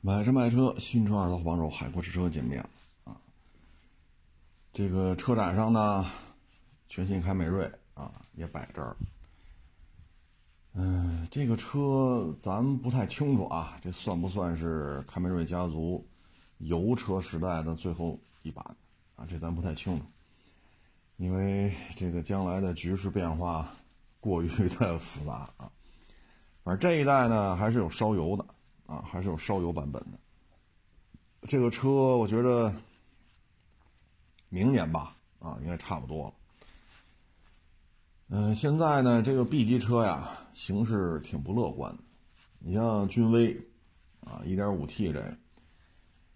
买车卖车，新车二手房手，海阔试车见面啊！这个车展上呢，全新凯美瑞啊也摆这儿。嗯，这个车咱不太清楚啊，这算不算是凯美瑞家族油车时代的最后一版啊？这咱不太清楚，因为这个将来的局势变化过于的复杂啊。反正这一代呢，还是有烧油的。啊，还是有烧油版本的。这个车我觉得明年吧，啊，应该差不多了。嗯，现在呢，这个 B 级车呀，形势挺不乐观。你像君威，啊，1.5T 这，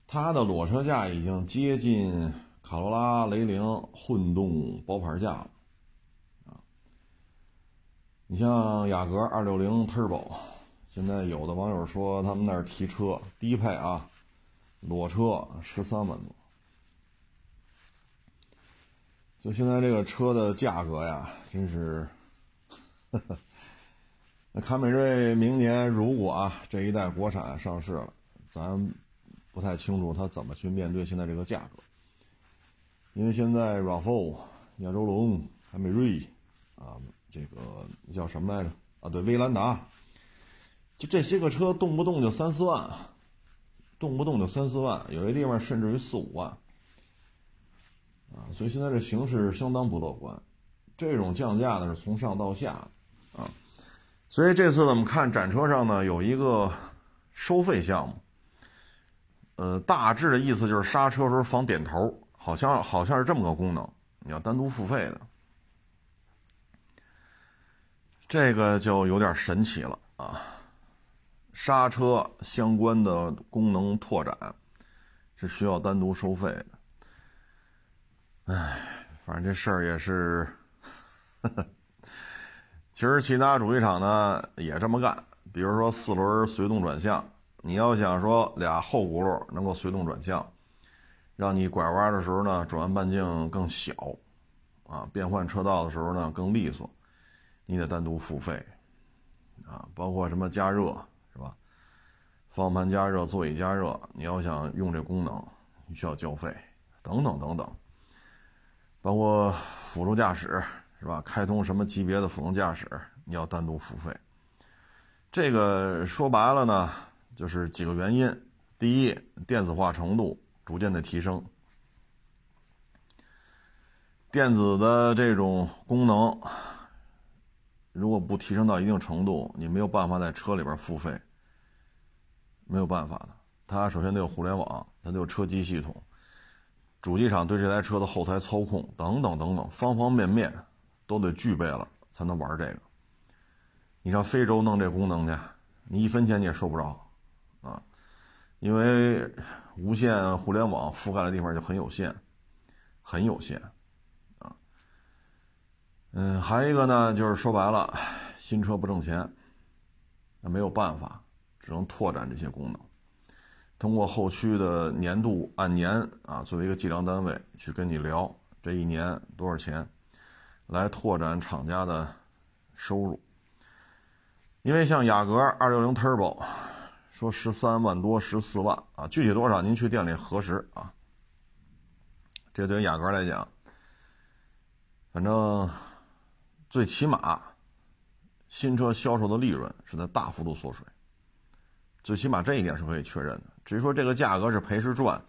它的裸车价已经接近卡罗拉、雷凌混动包牌价了。啊，你像雅阁260 Turbo。现在有的网友说，他们那儿提车低配啊，裸车十三万多。就现在这个车的价格呀，真是，那凯美瑞明年如果啊这一代国产上市了，咱不太清楚它怎么去面对现在这个价格，因为现在 RAV4、亚洲龙、凯美瑞啊，这个叫什么来着啊？对，威兰达。就这些个车，动不动就三四万，动不动就三四万，有些地方甚至于四五万，啊，所以现在这形势相当不乐观。这种降价呢是从上到下，啊，所以这次呢我们看展车上呢有一个收费项目，呃，大致的意思就是刹车时候防点头，好像好像是这么个功能，你要单独付费的，这个就有点神奇了啊。刹车相关的功能拓展是需要单独收费的。哎，反正这事儿也是，其实其他主机厂呢也这么干。比如说四轮随动转向，你要想说俩后轱辘能够随动转向，让你拐弯的时候呢转弯半径更小，啊，变换车道的时候呢更利索，你得单独付费，啊，包括什么加热。方向盘加热、座椅加热，你要想用这功能，你需要交费，等等等等，包括辅助驾驶，是吧？开通什么级别的辅助驾驶，你要单独付费。这个说白了呢，就是几个原因：第一，电子化程度逐渐的提升，电子的这种功能，如果不提升到一定程度，你没有办法在车里边付费。没有办法的，它首先得有互联网，它得有车机系统，主机厂对这台车的后台操控等等等等，方方面面都得具备了才能玩这个。你上非洲弄这功能去，你一分钱你也收不着啊，因为无线互联网覆盖的地方就很有限，很有限啊。嗯，还有一个呢，就是说白了，新车不挣钱，那没有办法。只能拓展这些功能，通过后续的年度按年啊作为一个计量单位去跟你聊这一年多少钱，来拓展厂家的收入。因为像雅阁二六零 Turbo 说十三万多十四万啊，具体多少您去店里核实啊。这对于雅阁来讲，反正最起码新车销售的利润是在大幅度缩水。最起码这一点是可以确认的。至于说这个价格是赔是赚，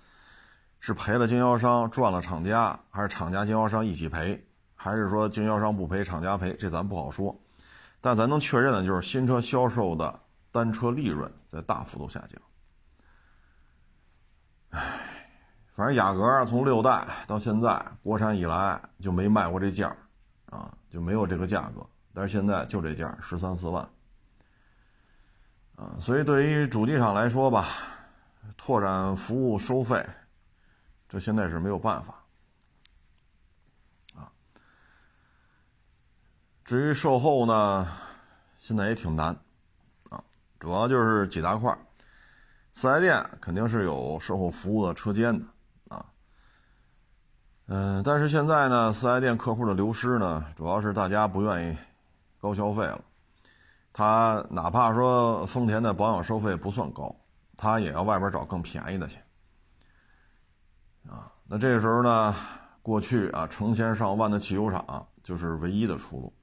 是赔了经销商赚了厂家，还是厂家经销商一起赔，还是说经销商不赔厂家赔，这咱不好说。但咱能确认的就是新车销售的单车利润在大幅度下降。唉，反正雅阁从六代到现在国产以来就没卖过这价啊，就没有这个价格。但是现在就这价十三四万。啊，所以对于主机厂来说吧，拓展服务收费，这现在是没有办法。啊，至于售后呢，现在也挺难，啊，主要就是几大块四 S 店肯定是有售后服务的车间的，啊，嗯，但是现在呢，四 S 店客户的流失呢，主要是大家不愿意高消费了。他哪怕说丰田的保养收费不算高他也要外边找更便宜的去。啊，那这个时候呢，过去啊成千上万的汽油厂就是唯一的出路。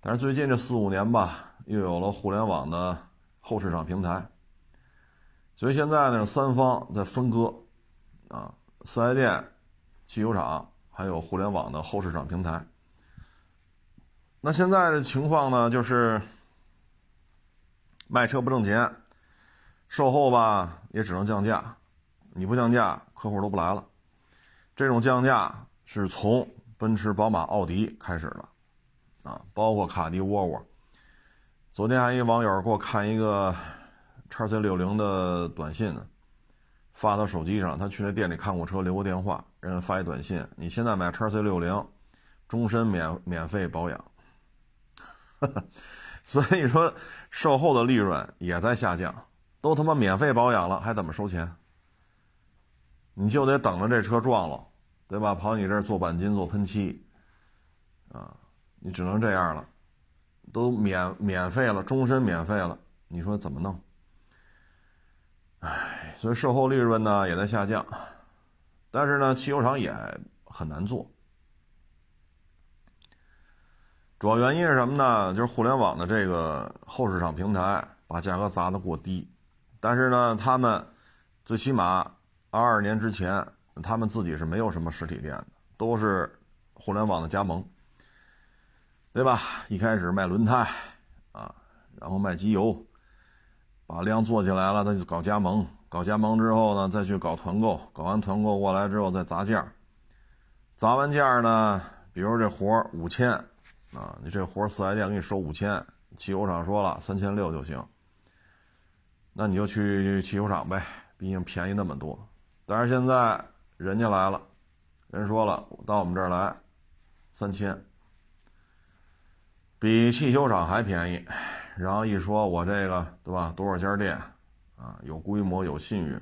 但是最近这四五年吧，又有了互联网的后市场平台，所以现在呢，三方在分割，啊，四 S 店、汽油厂还有互联网的后市场平台。那现在的情况呢，就是卖车不挣钱，售后吧也只能降价，你不降价，客户都不来了。这种降价是从奔驰、宝马、奥迪开始的。啊，包括卡迪、沃尔沃。昨天还一网友给我看一个叉 C 六零的短信呢，发到手机上。他去那店里看过车，留过电话，人家发一短信：你现在买叉 C 六零，终身免免费保养。所以说，售后的利润也在下降。都他妈免费保养了，还怎么收钱？你就得等着这车撞了，对吧？跑你这儿做钣金、做喷漆，啊。你只能这样了，都免免费了，终身免费了，你说怎么弄？唉，所以售后利润呢也在下降，但是呢，汽油厂也很难做。主要原因是什么呢？就是互联网的这个后市场平台把价格砸得过低，但是呢，他们最起码二二年之前，他们自己是没有什么实体店的，都是互联网的加盟。对吧？一开始卖轮胎，啊，然后卖机油，把量做起来了，他就搞加盟，搞加盟之后呢，再去搞团购，搞完团购过来之后再砸价，砸完价呢，比如这活五千，啊，你这活四 S 店给你收五千，汽油厂说了三千六就行，那你就去汽修厂呗，毕竟便宜那么多。但是现在人家来了，人说了到我们这儿来，三千。比汽修厂还便宜，然后一说我这个对吧？多少家店啊？有规模有信誉，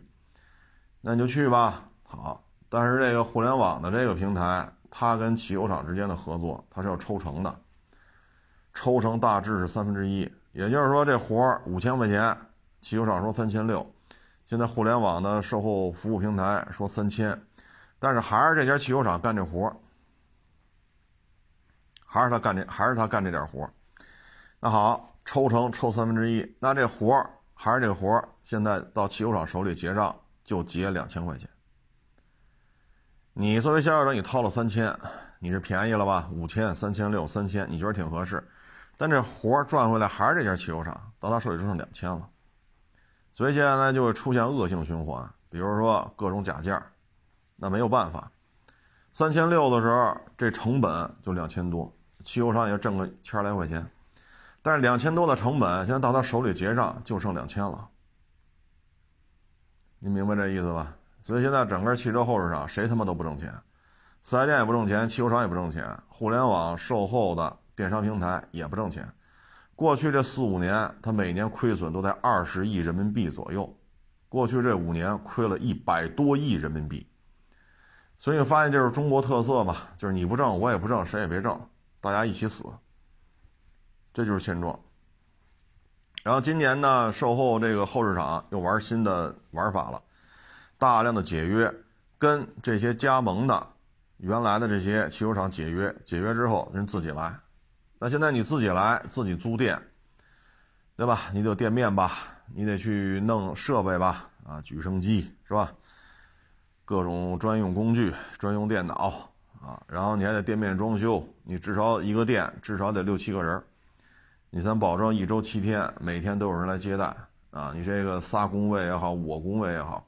那你就去吧。好，但是这个互联网的这个平台，他跟汽油厂之间的合作，他是要抽成的，抽成大致是三分之一。也就是说，这活儿五千块钱，汽油厂说三千六，现在互联网的售后服务平台说三千，但是还是这家汽油厂干这活儿。还是他干这，还是他干这点活儿那好，抽成抽三分之一，那这活儿还是这活儿现在到汽油厂手里结账就结两千块钱。你作为销售者，你掏了三千，你是便宜了吧？五千、三千六、三千，你觉得挺合适？但这活儿赚回来还是这家汽油厂，到他手里只剩两千了。所以接下来就会出现恶性循环，比如说各种假件那没有办法。三千六的时候，这成本就两千多。汽油厂也挣个千来块钱，但是两千多的成本，现在到他手里结账就剩两千了。你明白这意思吧？所以现在整个汽车后市场谁他妈都不挣钱，四 S 店也不挣钱，汽油厂也不挣钱，互联网售后的电商平台也不挣钱。过去这四五年，它每年亏损都在二十亿人民币左右，过去这五年亏了一百多亿人民币。所以发现这是中国特色嘛？就是你不挣，我也不挣，谁也别挣。大家一起死，这就是现状。然后今年呢，售后这个后市场又玩新的玩法了，大量的解约，跟这些加盟的原来的这些汽油厂解约，解约之后人自己来。那现在你自己来，自己租店，对吧？你得有店面吧，你得去弄设备吧，啊，举升机是吧？各种专用工具、专用电脑。啊，然后你还得店面装修，你至少一个店至少得六七个人，你才能保证一周七天每天都有人来接待啊。你这个仨工位也好，我工位也好，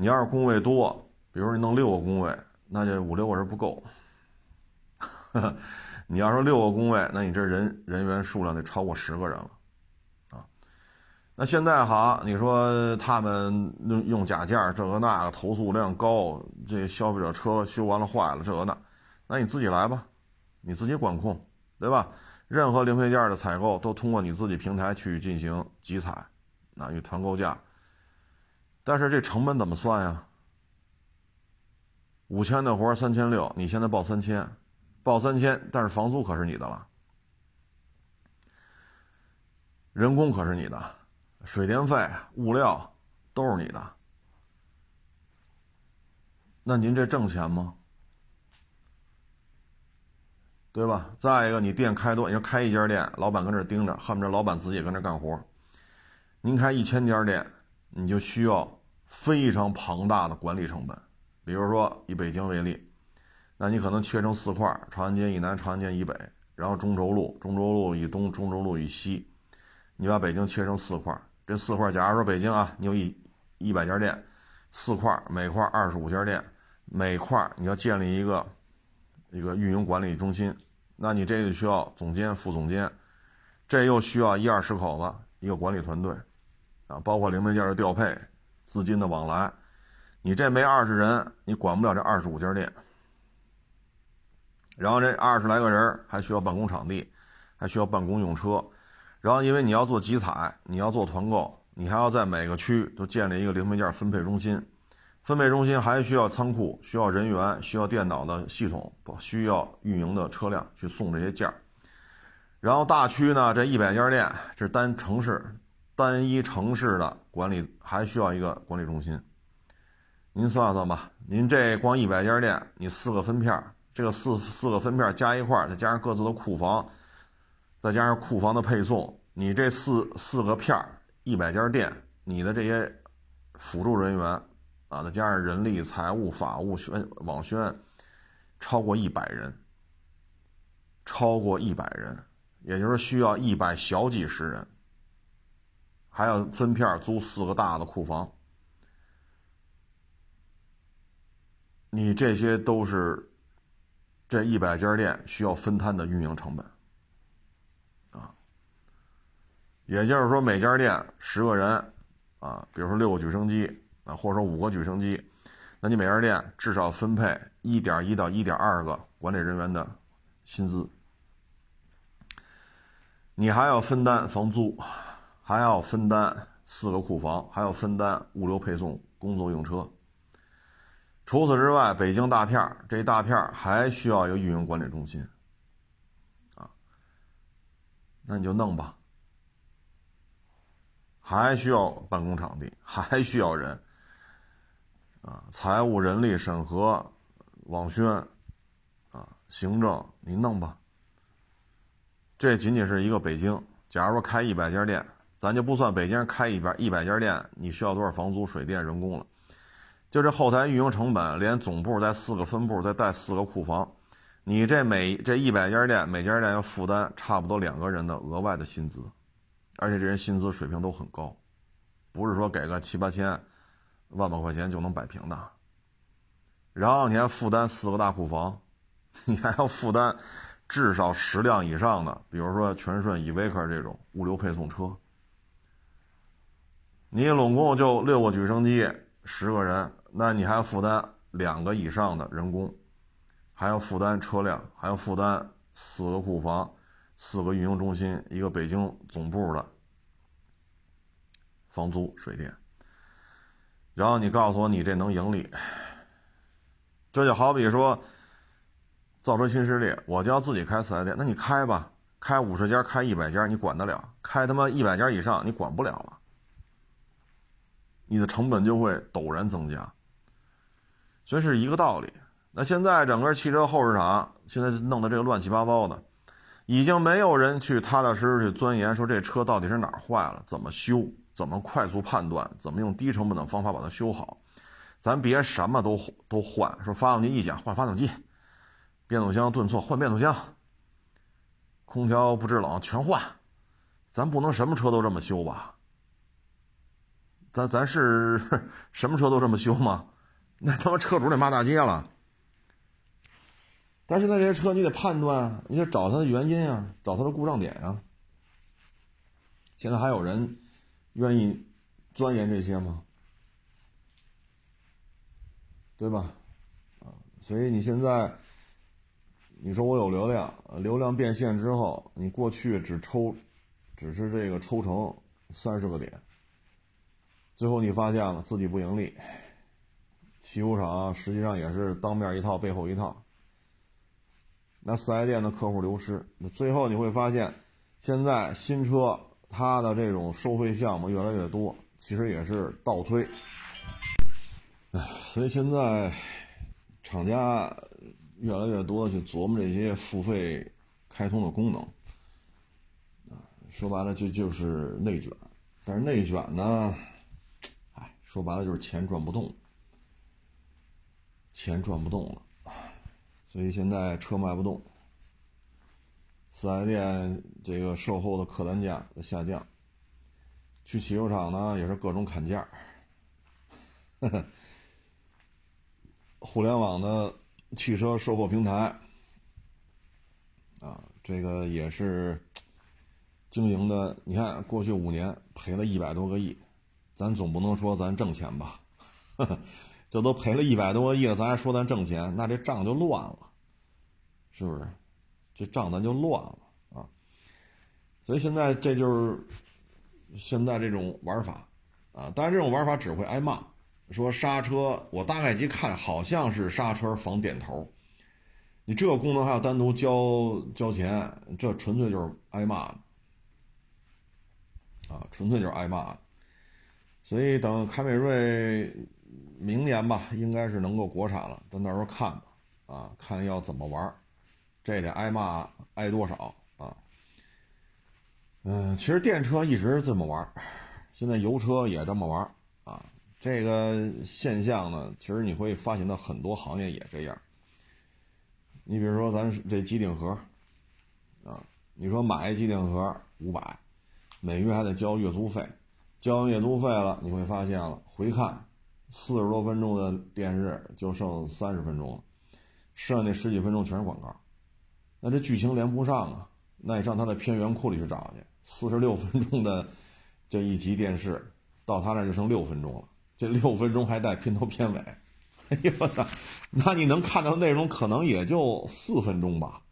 你要是工位多，比如你弄六个工位，那就五六个人不够。你要说六个工位，那你这人人员数量得超过十个人了。啊那现在好，你说他们用用假件这个那个，投诉量高，这消费者车修完了坏了，这个那，那你自己来吧，你自己管控，对吧？任何零配件的采购都通过你自己平台去进行集采，那与团购价。但是这成本怎么算呀？五千的活三千六，你现在报三千，报三千，但是房租可是你的了，人工可是你的。水电费、物料都是你的。那您这挣钱吗？对吧？再一个，你店开多，你说开一家店，老板跟这盯着，恨不得老板自己跟这干活。您开一千家店，你就需要非常庞大的管理成本。比如说以北京为例，那你可能切成四块：长安街以南、长安街以北，然后中轴路、中轴路以东、中轴路以西。你把北京切成四块，这四块，假如说北京啊，你有一一百家店，四块，每块二十五家店，每块你要建立一个。一个运营管理中心，那你这个需要总监、副总监，这又需要一二十口子一个管理团队，啊，包括零配件的调配、资金的往来，你这没二十人，你管不了这二十五家店。然后这二十来个人还需要办公场地，还需要办公用车，然后因为你要做集采，你要做团购，你还要在每个区都建立一个零配件分配中心。分配中心还需要仓库，需要人员，需要电脑的系统，需要运营的车辆去送这些件。然后大区呢，这一百家店是单城市、单一城市的管理，还需要一个管理中心。您算算吧，您这光一百家店，你四个分片，这个四四个分片加一块，再加上各自的库房，再加上库房的配送，你这四四个片儿一百家店，你的这些辅助人员。啊，再加上人力、财务、法务、宣网宣，超过一百人，超过一百人，也就是需要一百小几十人，还要分片租四个大的库房，你这些都是这一百家店需要分摊的运营成本，啊，也就是说每家店十个人，啊，比如说六个举升机。啊或者说五个举升机，那你每家店至少分配一点一到一点二个管理人员的薪资，你还要分担房租，还要分担四个库房，还要分担物流配送、工作用车。除此之外，北京大片这一大片还需要一个运营管理中心，啊，那你就弄吧，还需要办公场地，还需要人。啊，财务、人力审核、网宣，啊，行政，你弄吧。这仅仅是一个北京。假如说开一百家店，咱就不算北京开一百一百家店，你需要多少房租、水电、人工了。就这后台运营成本，连总部带四个分部，再带四个库房，你这每这一百家店，每家店要负担差不多两个人的额外的薪资，而且这人薪资水平都很高，不是说给个七八千。万把块钱就能摆平的，然后你还负担四个大库房，你还要负担至少十辆以上的，比如说全顺、依维柯这种物流配送车。你拢共就六个举升机，十个人，那你还要负担两个以上的人工，还要负担车辆，还要负担四个库房、四个运营中心、一个北京总部的房租、水电。然后你告诉我，你这能盈利？这就好比说，造车新势力，我就要自己开四 S 店，那你开吧，开五十家，开一百家，你管得了？开他妈一百家以上，你管不了了，你的成本就会陡然增加。所以是一个道理。那现在整个汽车后市场现在弄得这个乱七八糟的，已经没有人去踏踏实实去钻研，说这车到底是哪儿坏了，怎么修。怎么快速判断？怎么用低成本的方法把它修好？咱别什么都都换，说发动机一响换发动机，变速箱顿挫换变速箱，空调不制冷全换，咱不能什么车都这么修吧？咱咱是什么车都这么修吗？那他妈车主得骂大街了。但是那这些车你得判断，你得找它的原因啊，找它的故障点啊。现在还有人。愿意钻研这些吗？对吧？啊，所以你现在你说我有流量，流量变现之后，你过去只抽，只是这个抽成三十个点，最后你发现了自己不盈利，汽修厂实际上也是当面一套背后一套，那四 S 店的客户流失，那最后你会发现，现在新车。它的这种收费项目越来越多，其实也是倒推。唉，所以现在厂家越来越多的去琢磨这些付费开通的功能，啊，说白了就就是内卷。但是内卷呢，说白了就是钱赚不动，钱赚不动了，所以现在车卖不动。四 S 店这个售后的客单价在下降，去汽修厂呢也是各种砍价，呵 呵互联网的汽车售后平台啊，这个也是经营的。你看过去五年赔了一百多个亿，咱总不能说咱挣钱吧？这都赔了一百多个亿了，咱还说咱挣钱，那这账就乱了，是不是？这账咱就乱了啊！所以现在这就是现在这种玩法啊，当然这种玩法只会挨骂。说刹车，我大概一看好像是刹车防点头，你这个功能还要单独交交钱，这纯粹就是挨骂的啊，纯粹就是挨骂的。所以等凯美瑞明年吧，应该是能够国产了，咱到时候看吧，啊，看要怎么玩。这得挨骂挨多少啊？嗯，其实电车一直这么玩，现在油车也这么玩啊。这个现象呢，其实你会发现到很多行业也这样。你比如说咱这机顶盒啊，你说买一机顶盒五百，每月还得交月租费，交完月租费了，你会发现了回看四十多分钟的电视就剩三十分钟了，剩下那十几分钟全是广告。那这剧情连不上啊！那你上他的片源库里去找去。四十六分钟的这一集电视，到他那就剩六分钟了。这六分钟还带片头片尾，哎呦我操！那你能看到内容可能也就四分钟吧。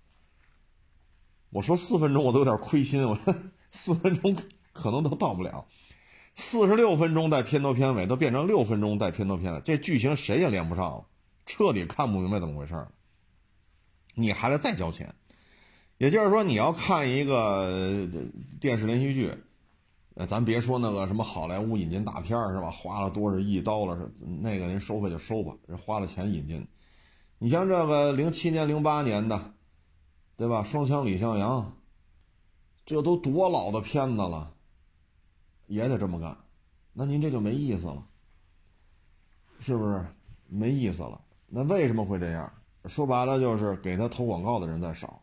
我说四分钟我都有点亏心，我说四分钟可能都到不了。四十六分钟带片头片尾，都变成六分钟带片头片尾，这剧情谁也连不上了，彻底看不明白怎么回事儿。你还得再交钱，也就是说，你要看一个电视连续剧，咱别说那个什么好莱坞引进大片是吧？花了多少亿刀了那个人收费就收吧，人花了钱引进。你像这个零七年、零八年的，对吧？双枪李向阳，这都多老的片子了，也得这么干，那您这就没意思了，是不是？没意思了。那为什么会这样？说白了就是给他投广告的人在少，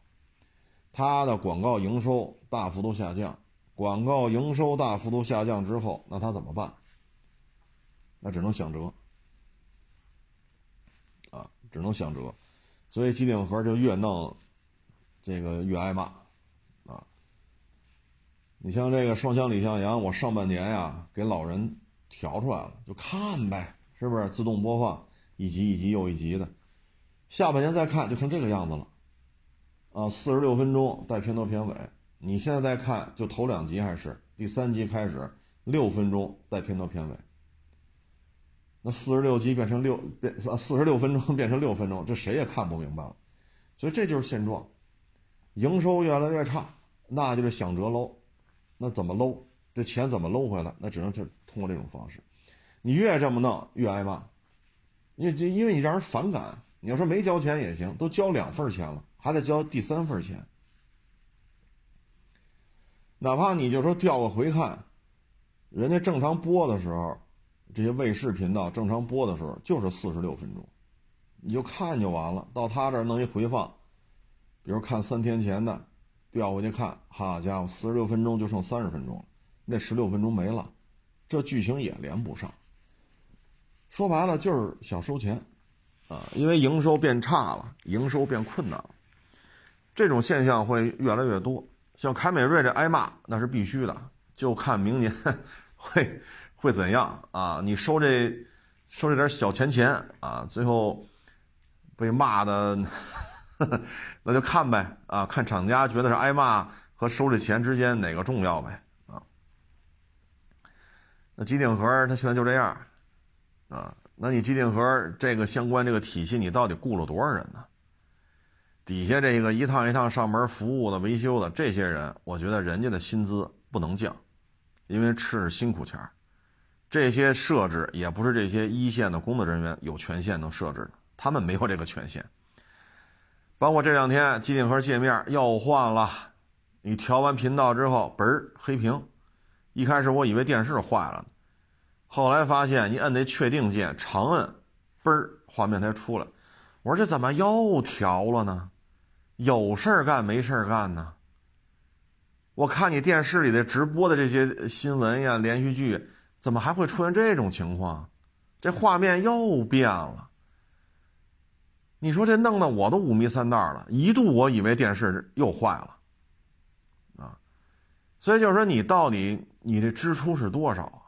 他的广告营收大幅度下降，广告营收大幅度下降之后，那他怎么办？那只能想辙，啊，只能想辙，所以机顶盒就越弄，这个越挨骂，你像这个双枪李向阳，我上半年呀给老人调出来了，就看呗，是不是自动播放一集一集又一集的？下半年再看就成这个样子了，啊，四十六分钟带片头片尾。你现在再看，就头两集还是第三集开始六分钟带片头片尾。那四十六集变成六变，四十六分钟 变成六分钟，这谁也看不明白了。所以这就是现状，营收越来越差，那就是想折喽。那怎么搂？这钱怎么搂回来？那只能是通过这种方式。你越这么弄，越挨骂，因为这因为你让人反感。你要说没交钱也行，都交两份钱了，还得交第三份钱。哪怕你就说调个回看，人家正常播的时候，这些卫视频道正常播的时候就是四十六分钟，你就看就完了。到他这弄一回放，比如看三天前的，调回去看，好家伙，四十六分钟就剩三十分钟了，那十六分钟没了，这剧情也连不上。说白了就是想收钱。啊，因为营收变差了，营收变困难了，这种现象会越来越多。像凯美瑞这挨骂，那是必须的，就看明年 会会怎样啊？你收这收这点小钱钱啊，最后被骂的，那就看呗啊，看厂家觉得是挨骂和收这钱之间哪个重要呗啊。那机顶盒它现在就这样啊。那你机顶盒这个相关这个体系，你到底雇了多少人呢？底下这个一趟一趟上门服务的、维修的这些人，我觉得人家的薪资不能降，因为吃辛苦钱这些设置也不是这些一线的工作人员有权限能设置的，他们没有这个权限。包括这两天机顶盒界面又换了，你调完频道之后，嘣儿黑屏。一开始我以为电视坏了，后来发现你摁那确定键，长摁，嘣儿画面才出来。我说这怎么又调了呢？有事儿干没事儿干呢？我看你电视里的直播的这些新闻呀、连续剧，怎么还会出现这种情况？这画面又变了。你说这弄得我都五迷三道了，一度我以为电视又坏了，啊，所以就是说你到底你这支出是多少啊？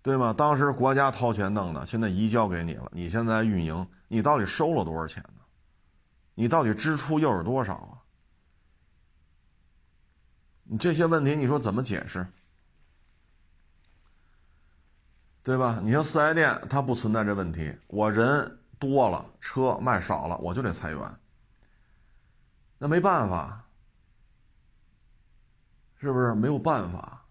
对吗？当时国家掏钱弄的，现在移交给你了，你现在运营，你到底收了多少钱呢？你到底支出又是多少啊？你这些问题，你说怎么解释？对吧？你像四 S 店，它不存在这问题。我人多了，车卖少了，我就得裁员。那没办法，是不是没有办法？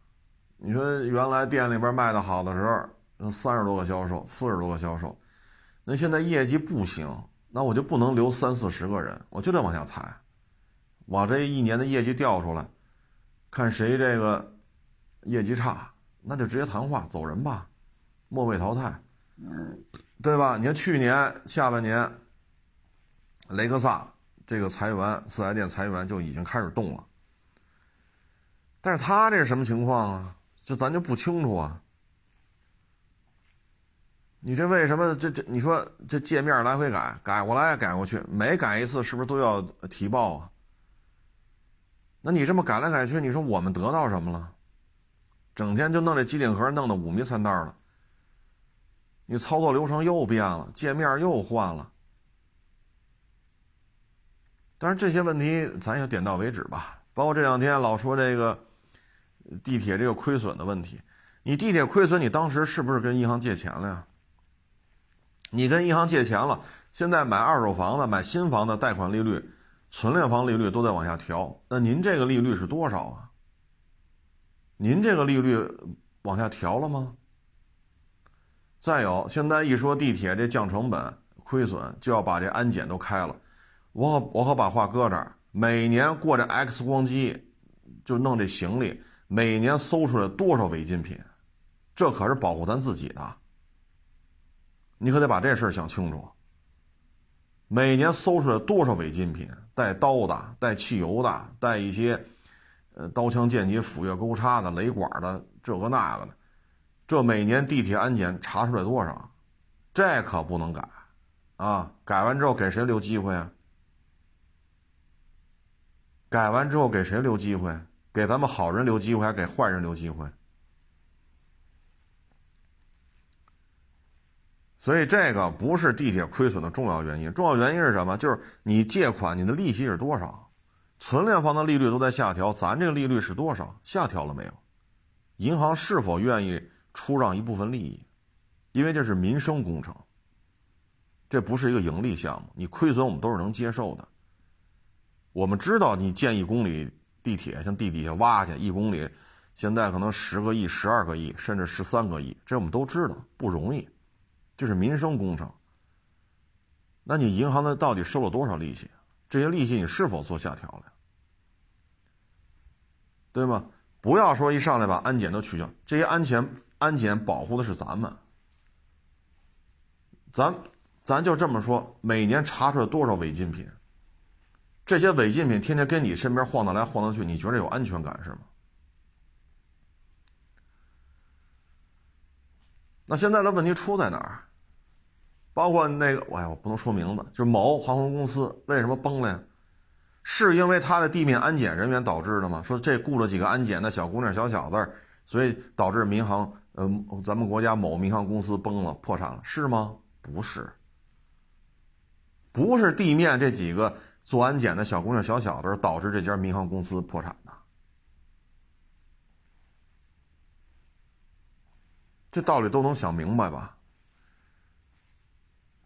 你说原来店里边卖的好的时候，三十多个销售，四十多个销售，那现在业绩不行，那我就不能留三四十个人，我就得往下裁。我这一年的业绩调出来。看谁这个业绩差，那就直接谈话走人吧，末位淘汰，对吧？你看去年下半年，雷克萨这个裁员，四 S 店裁员就已经开始动了。但是他这是什么情况啊？就咱就不清楚啊。你这为什么这这？你说这界面来回改，改过来改过去，每改一次是不是都要提报啊？那你这么改来改去，你说我们得到什么了？整天就弄这机顶盒，弄得五迷三道的。你操作流程又变了，界面又换了。但是这些问题咱也点到为止吧。包括这两天老说这个地铁这个亏损的问题，你地铁亏损，你当时是不是跟银行借钱了呀？你跟银行借钱了，现在买二手房的、买新房的贷款利率。存量房利率都在往下调，那您这个利率是多少啊？您这个利率往下调了吗？再有，现在一说地铁这降成本、亏损，就要把这安检都开了。我可我可把话搁这儿，每年过这 X 光机，就弄这行李，每年搜出来多少违禁品，这可是保护咱自己的。你可得把这事儿想清楚。每年搜出来多少违禁品？带刀的、带汽油的、带一些，呃，刀枪剑戟斧钺钩叉的、雷管的，这个那个的，这每年地铁安检查出来多少？这可不能改，啊！改完之后给谁留机会啊？改完之后给谁留机会？给咱们好人留机会，还给坏人留机会？所以这个不是地铁亏损的重要原因，重要原因是什么？就是你借款你的利息是多少？存量房的利率都在下调，咱这个利率是多少？下调了没有？银行是否愿意出让一部分利益？因为这是民生工程，这不是一个盈利项目，你亏损我们都是能接受的。我们知道你建一公里地铁，像地底下挖去一公里，现在可能十个亿、十二个亿，甚至十三个亿，这我们都知道不容易。这是民生工程，那你银行的到底收了多少利息？这些利息你是否做下调了？对吗？不要说一上来把安检都取消，这些安全安检保护的是咱们，咱咱就这么说，每年查出来多少违禁品？这些违禁品天天跟你身边晃荡来晃荡去，你觉得有安全感是吗？那现在的问题出在哪儿？包括那个，哎呀，我不能说名字，就是某航空公司为什么崩了呀？是因为他的地面安检人员导致的吗？说这雇了几个安检的小姑娘、小小子，所以导致民航，嗯，咱们国家某民航公司崩了、破产了，是吗？不是，不是地面这几个做安检的小姑娘、小小子导致这家民航公司破产的。这道理都能想明白吧？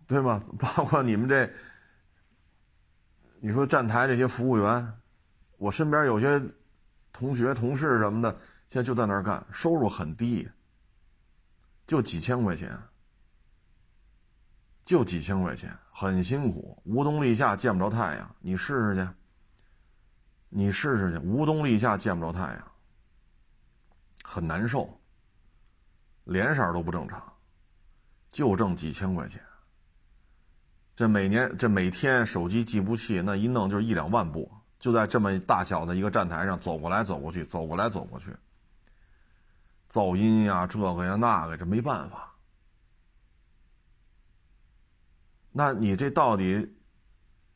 对吗？包括你们这，你说站台这些服务员，我身边有些同学、同事什么的，现在就在那儿干，收入很低，就几千块钱，就几千块钱，很辛苦，无冬立夏见不着太阳，你试试去，你试试去，无冬立夏见不着太阳，很难受，脸色都不正常，就挣几千块钱。这每年这每天手机计步器那一弄就是一两万步，就在这么大小的一个站台上走过来走过去，走过来走过去。噪音呀，这个呀那个，这没办法。那你这到底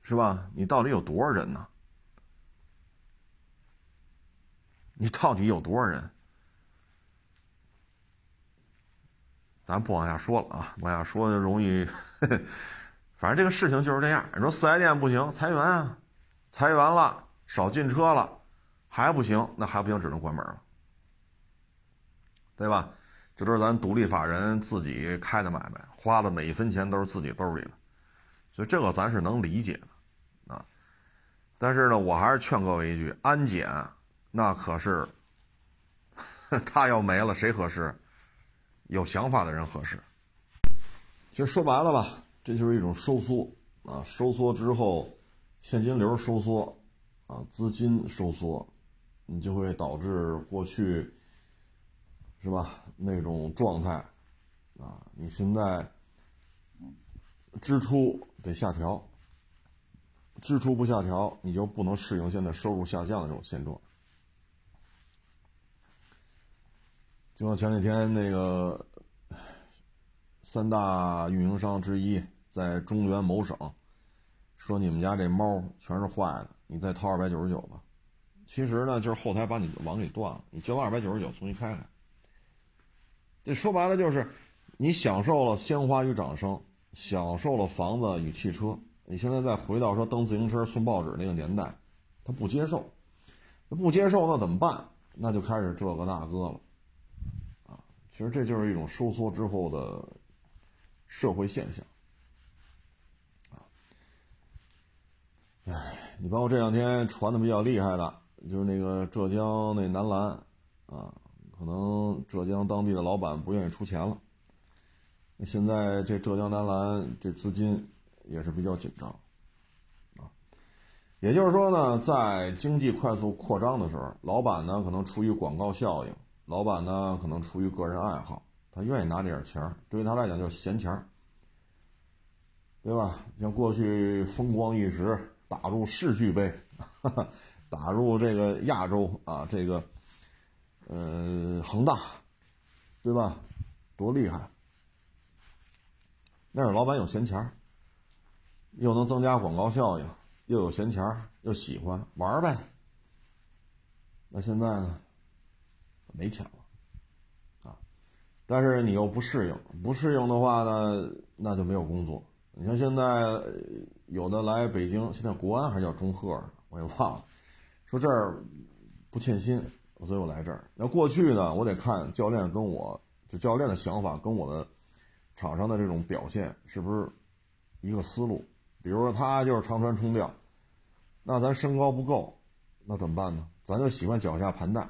是吧？你到底有多少人呢？你到底有多少人？咱不往下说了啊，往下说就容易。反正这个事情就是这样。你说四 S 店不行，裁员啊，裁员了，少进车了，还不行，那还不行，只能关门了，对吧？这都是咱独立法人自己开的买卖，花的每一分钱都是自己兜里的，所以这个咱是能理解的啊。但是呢，我还是劝各位一句：安检那可是，他要没了谁合适？有想法的人合适。其实说白了吧。这就是一种收缩啊，收缩之后，现金流收缩，啊，资金收缩，你就会导致过去，是吧？那种状态，啊，你现在支出得下调，支出不下调，你就不能适应现在收入下降的这种现状。就像前几天那个。三大运营商之一在中原某省说：“你们家这猫全是坏的，你再掏二百九十九吧。”其实呢，就是后台把你的网给断了，你交二百九十九重新开开。这说白了就是，你享受了鲜花与掌声，享受了房子与汽车，你现在再回到说蹬自行车送报纸那个年代，他不接受，不接受那怎么办？那就开始这个那个了，啊，其实这就是一种收缩之后的。社会现象，啊，哎，你包括这两天传的比较厉害的，就是那个浙江那男篮，啊，可能浙江当地的老板不愿意出钱了。那现在这浙江男篮这资金也是比较紧张，啊，也就是说呢，在经济快速扩张的时候，老板呢可能出于广告效应，老板呢可能出于个人爱好。他愿意拿这点钱，对于他来讲就是闲钱，对吧？像过去风光一时，打入世俱杯，打入这个亚洲啊，这个呃恒大，对吧？多厉害！那是老板有闲钱儿，又能增加广告效应，又有闲钱儿，又喜欢玩呗。那现在呢？没钱了。啊但是你又不适应，不适应的话呢，那就没有工作。你像现在有的来北京，现在国安还是叫中赫，我也忘了，说这儿不欠薪，所以我来这儿。那过去呢，我得看教练跟我就教练的想法跟我的场上的这种表现是不是一个思路。比如说他就是长传冲吊，那咱身高不够，那怎么办呢？咱就喜欢脚下盘带，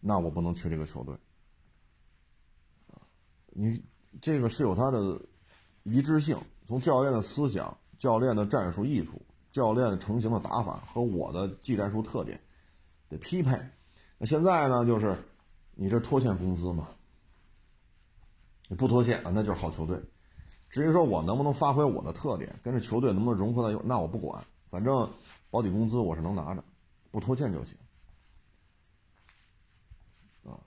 那我不能去这个球队。你这个是有他的一致性，从教练的思想、教练的战术意图、教练成型的打法和我的技战术特点得匹配。那现在呢，就是你这拖欠工资嘛？你不拖欠啊，那就是好球队。至于说我能不能发挥我的特点，跟这球队能不能融合到那我不管，反正保底工资我是能拿着，不拖欠就行。啊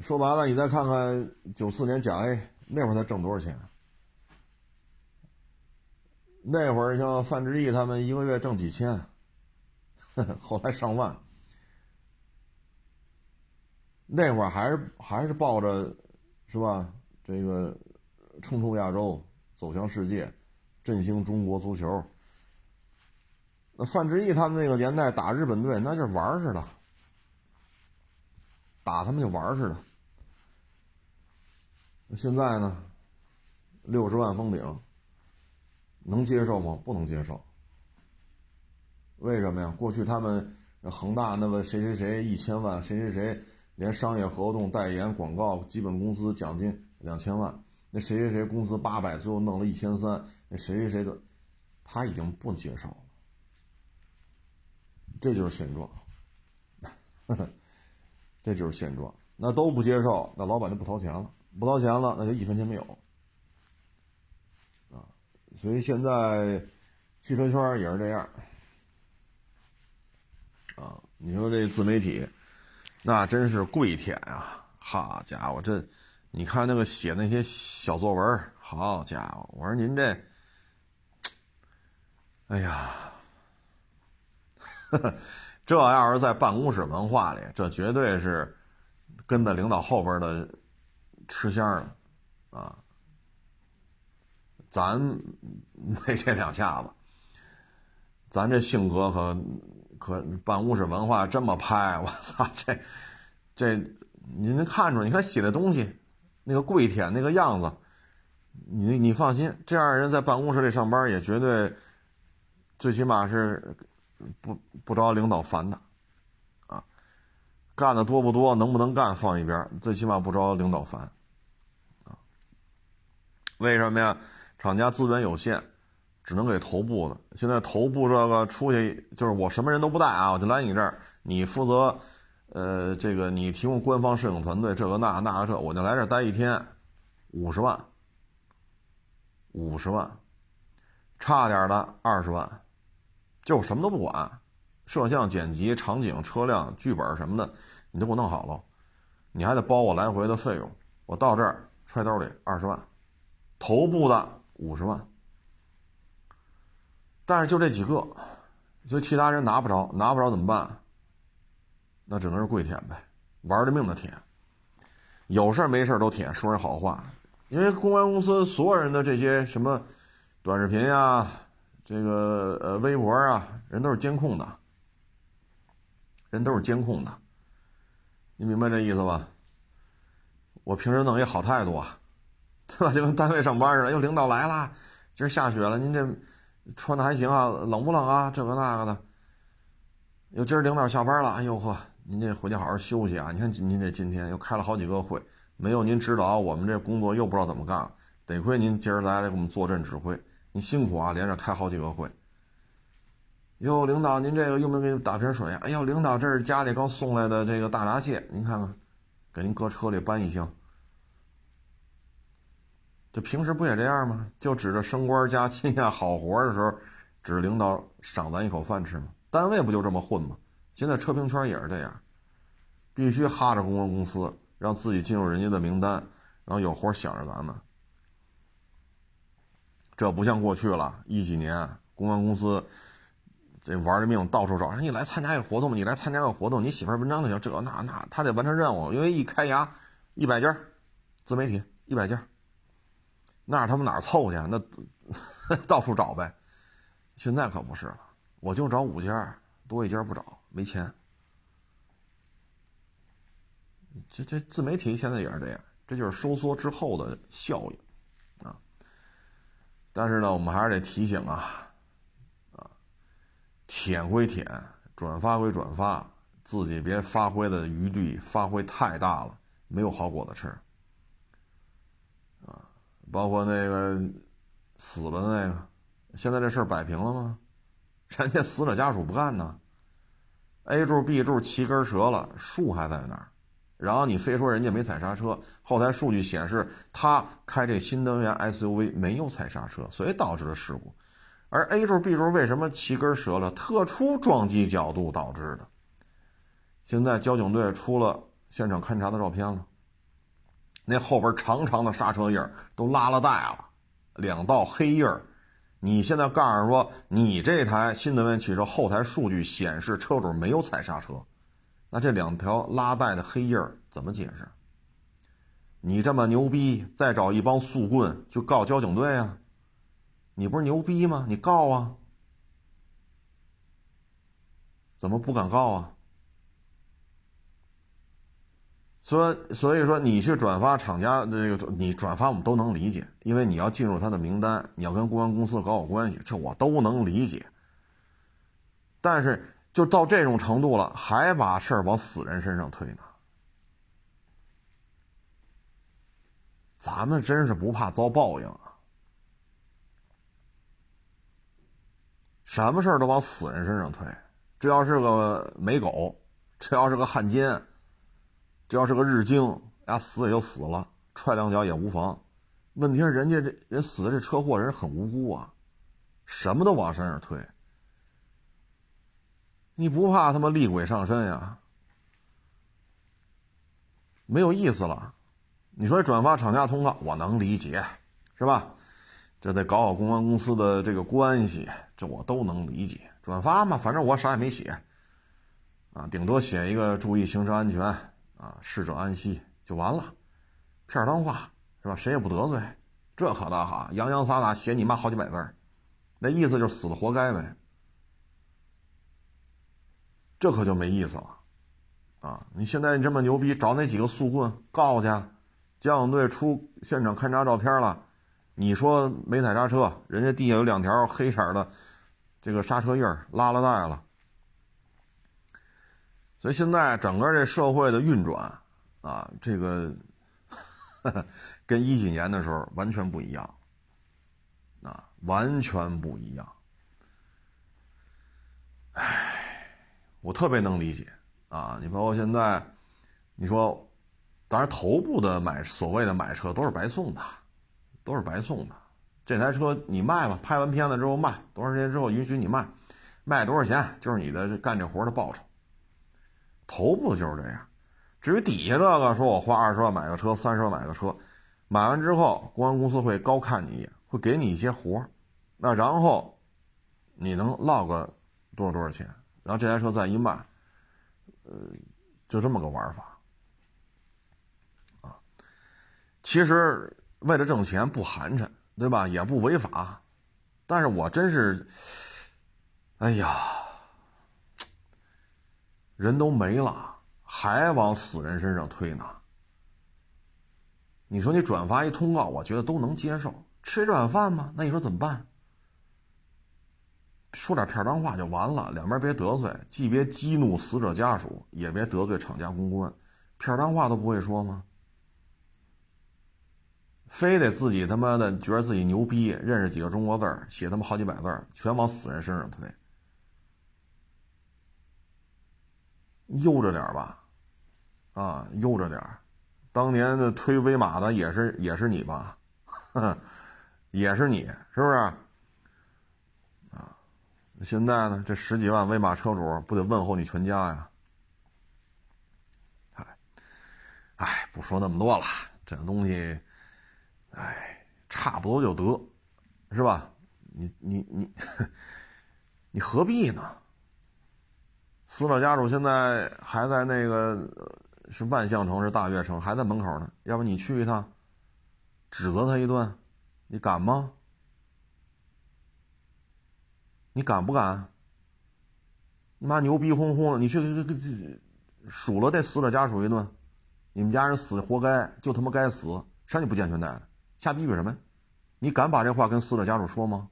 说白了，你再看看九四年甲 A 那会儿他挣多少钱？那会儿像范志毅他们一个月挣几千，后来上万。那会儿还是还是抱着，是吧？这个冲出亚洲，走向世界，振兴中国足球。那范志毅他们那个年代打日本队，那就是玩似的，打他们就玩似的。现在呢？六十万封顶，能接受吗？不能接受。为什么呀？过去他们恒大那个谁谁谁一千万，谁谁谁连商业合同、代言、广告、基本工资、奖金两千万，那谁谁谁工资八百，最后弄了一千三，那谁谁谁的，他已经不接受了，这就是现状，这就是现状。那都不接受，那老板就不掏钱了，不掏钱了，那就一分钱没有，啊，所以现在汽车圈也是这样，啊，你说这自媒体。那真是跪舔啊！好家伙，这你看那个写那些小作文，好家伙，我说您这，哎呀，这要是在办公室文化里，这绝对是跟在领导后边的吃香的啊！咱 没这两下子，咱这性格可。办公室文化这么拍，我操，这这您能看出来？你看写的东西，那个跪舔那个样子，你你放心，这样人在办公室里上班也绝对，最起码是不不招领导烦的，啊，干的多不多，能不能干放一边，最起码不招领导烦，啊，为什么呀？厂家资源有限。只能给头部的。现在头部这个出去就是我什么人都不带啊，我就来你这儿，你负责，呃，这个你提供官方摄影团队，这个那那个这，我就来这儿待一天，五十万，五十万，差点的二十万，就什么都不管，摄像、剪辑、场景、车辆、剧本什么的，你都给我弄好了，你还得包我来回的费用，我到这儿揣兜里二十万，头部的五十万。但是就这几个，所以其他人拿不着，拿不着怎么办？那只能是跪舔呗，玩了命的舔，有事没事都舔，说人好话。因为公关公司所有人的这些什么短视频呀，这个呃微博啊，人都是监控的，人都是监控的，你明白这意思吧？我平时弄一好态度啊，对吧？就跟单位上班似的，哎呦，领导来了，今儿下雪了，您这。穿的还行啊，冷不冷啊？这个那个的。哟，今儿领导下班了，哎呦呵，您这回去好好休息啊！你看您这今天又开了好几个会，没有您指导，我们这工作又不知道怎么干了。得亏您今儿来了给我们坐镇指挥，您辛苦啊，连着开好几个会。哟，领导，您这个又没给你打瓶水？哎呦，领导，这是家里刚送来的这个大闸蟹，您看看，给您搁车里搬一箱。这平时不也这样吗？就指着升官加薪呀、好活的时候，指领导赏咱一口饭吃吗？单位不就这么混吗？现在车评圈也是这样，必须哈着公关公司，让自己进入人家的名单，然后有活想着咱们。这不像过去了，一几年公关公司这玩的命，到处找，你来参加一个活动，你来参加个活动，你写份文章就行。这那那，他得完成任务，因为一开牙，一百家自媒体，一百家。那他们哪儿凑去？那 到处找呗。现在可不是了，我就找五家，多一家不找，没钱。这这自媒体现在也是这样，这就是收缩之后的效应啊。但是呢，我们还是得提醒啊，啊，舔归舔，转发归转发，自己别发挥的余地发挥太大了，没有好果子吃。包括那个死了的那个，现在这事儿摆平了吗？人家死者家属不干呢。A 柱、B 柱齐根折了，树还在那儿，然后你非说人家没踩刹车，后台数据显示他开这新能源 SUV 没有踩刹车，所以导致了事故。而 A 柱、B 柱为什么齐根折了？特殊撞击角度导致的。现在交警队出了现场勘查的照片了。那后边长长的刹车印儿都拉了带了，两道黑印儿。你现在告诉说，你这台新能源汽车后台数据显示车主没有踩刹车，那这两条拉带的黑印儿怎么解释？你这么牛逼，再找一帮速棍就告交警队啊？你不是牛逼吗？你告啊？怎么不敢告啊？所所以说，你去转发厂家这个，你转发我们都能理解，因为你要进入他的名单，你要跟公关公司搞好关系，这我都能理解。但是就到这种程度了，还把事儿往死人身上推呢？咱们真是不怕遭报应啊！什么事儿都往死人身上推，这要是个美狗，这要是个汉奸，这要是个日精，呀，死也就死了，踹两脚也无妨。问题是人家这人死的这车祸人很无辜啊，什么都往身上推。你不怕他妈厉鬼上身呀？没有意思了。你说转发厂家通告，我能理解，是吧？这得搞好公关公司的这个关系，这我都能理解。转发嘛，反正我啥也没写，啊，顶多写一个注意行车安全啊，逝者安息就完了，片儿汤话是吧？谁也不得罪，这可倒好，洋洋洒洒写你妈好几百字儿那意思就是死的活该呗。这可就没意思了，啊！你现在你这么牛逼，找那几个速棍告去，交警队出现场勘查照片了，你说没踩刹车，人家地下有两条黑色的这个刹车印儿拉了带了，所以现在整个这社会的运转啊，这个跟一几年的时候完全不一样，啊，完全不一样，唉。我特别能理解，啊，你包括现在，你说，当然头部的买所谓的买车都是白送的，都是白送的。这台车你卖吧，拍完片子之后卖，多长时间之后允许你卖，卖多少钱就是你的干这活的报酬。头部就是这样，至于底下这个，说我花二十万买个车，三十万买个车，买完之后公安公司会高看你一眼，会给你一些活儿那然后你能落个多少多少钱？然后这台车再一卖，呃，就这么个玩法，啊，其实为了挣钱不寒碜，对吧？也不违法，但是我真是，哎呀，人都没了，还往死人身上推呢。你说你转发一通告，我觉得都能接受，吃这碗饭吗？那你说怎么办？说点片儿话就完了，两边别得罪，既别激怒死者家属，也别得罪厂家公关，片儿话都不会说吗？非得自己他妈的觉得自己牛逼，认识几个中国字儿，写他妈好几百字儿，全往死人身上推，悠着点吧，啊，悠着点当年的推威马的也是也是你吧，也是你，是不是？啊现在呢，这十几万威马车主不得问候你全家呀？哎，哎，不说那么多了，这东西，哎，差不多就得，是吧？你你你，你何必呢？死者家属现在还在那个是万象城是大悦城，还在门口呢。要不你去一趟，指责他一顿，你敢吗？你敢不敢？你妈牛逼哄哄的，你去给给给数了这死者家属一顿，你们家人死活该，就他妈该死，谁你不健全带？瞎逼逼什么？你敢把这话跟死者家属说吗？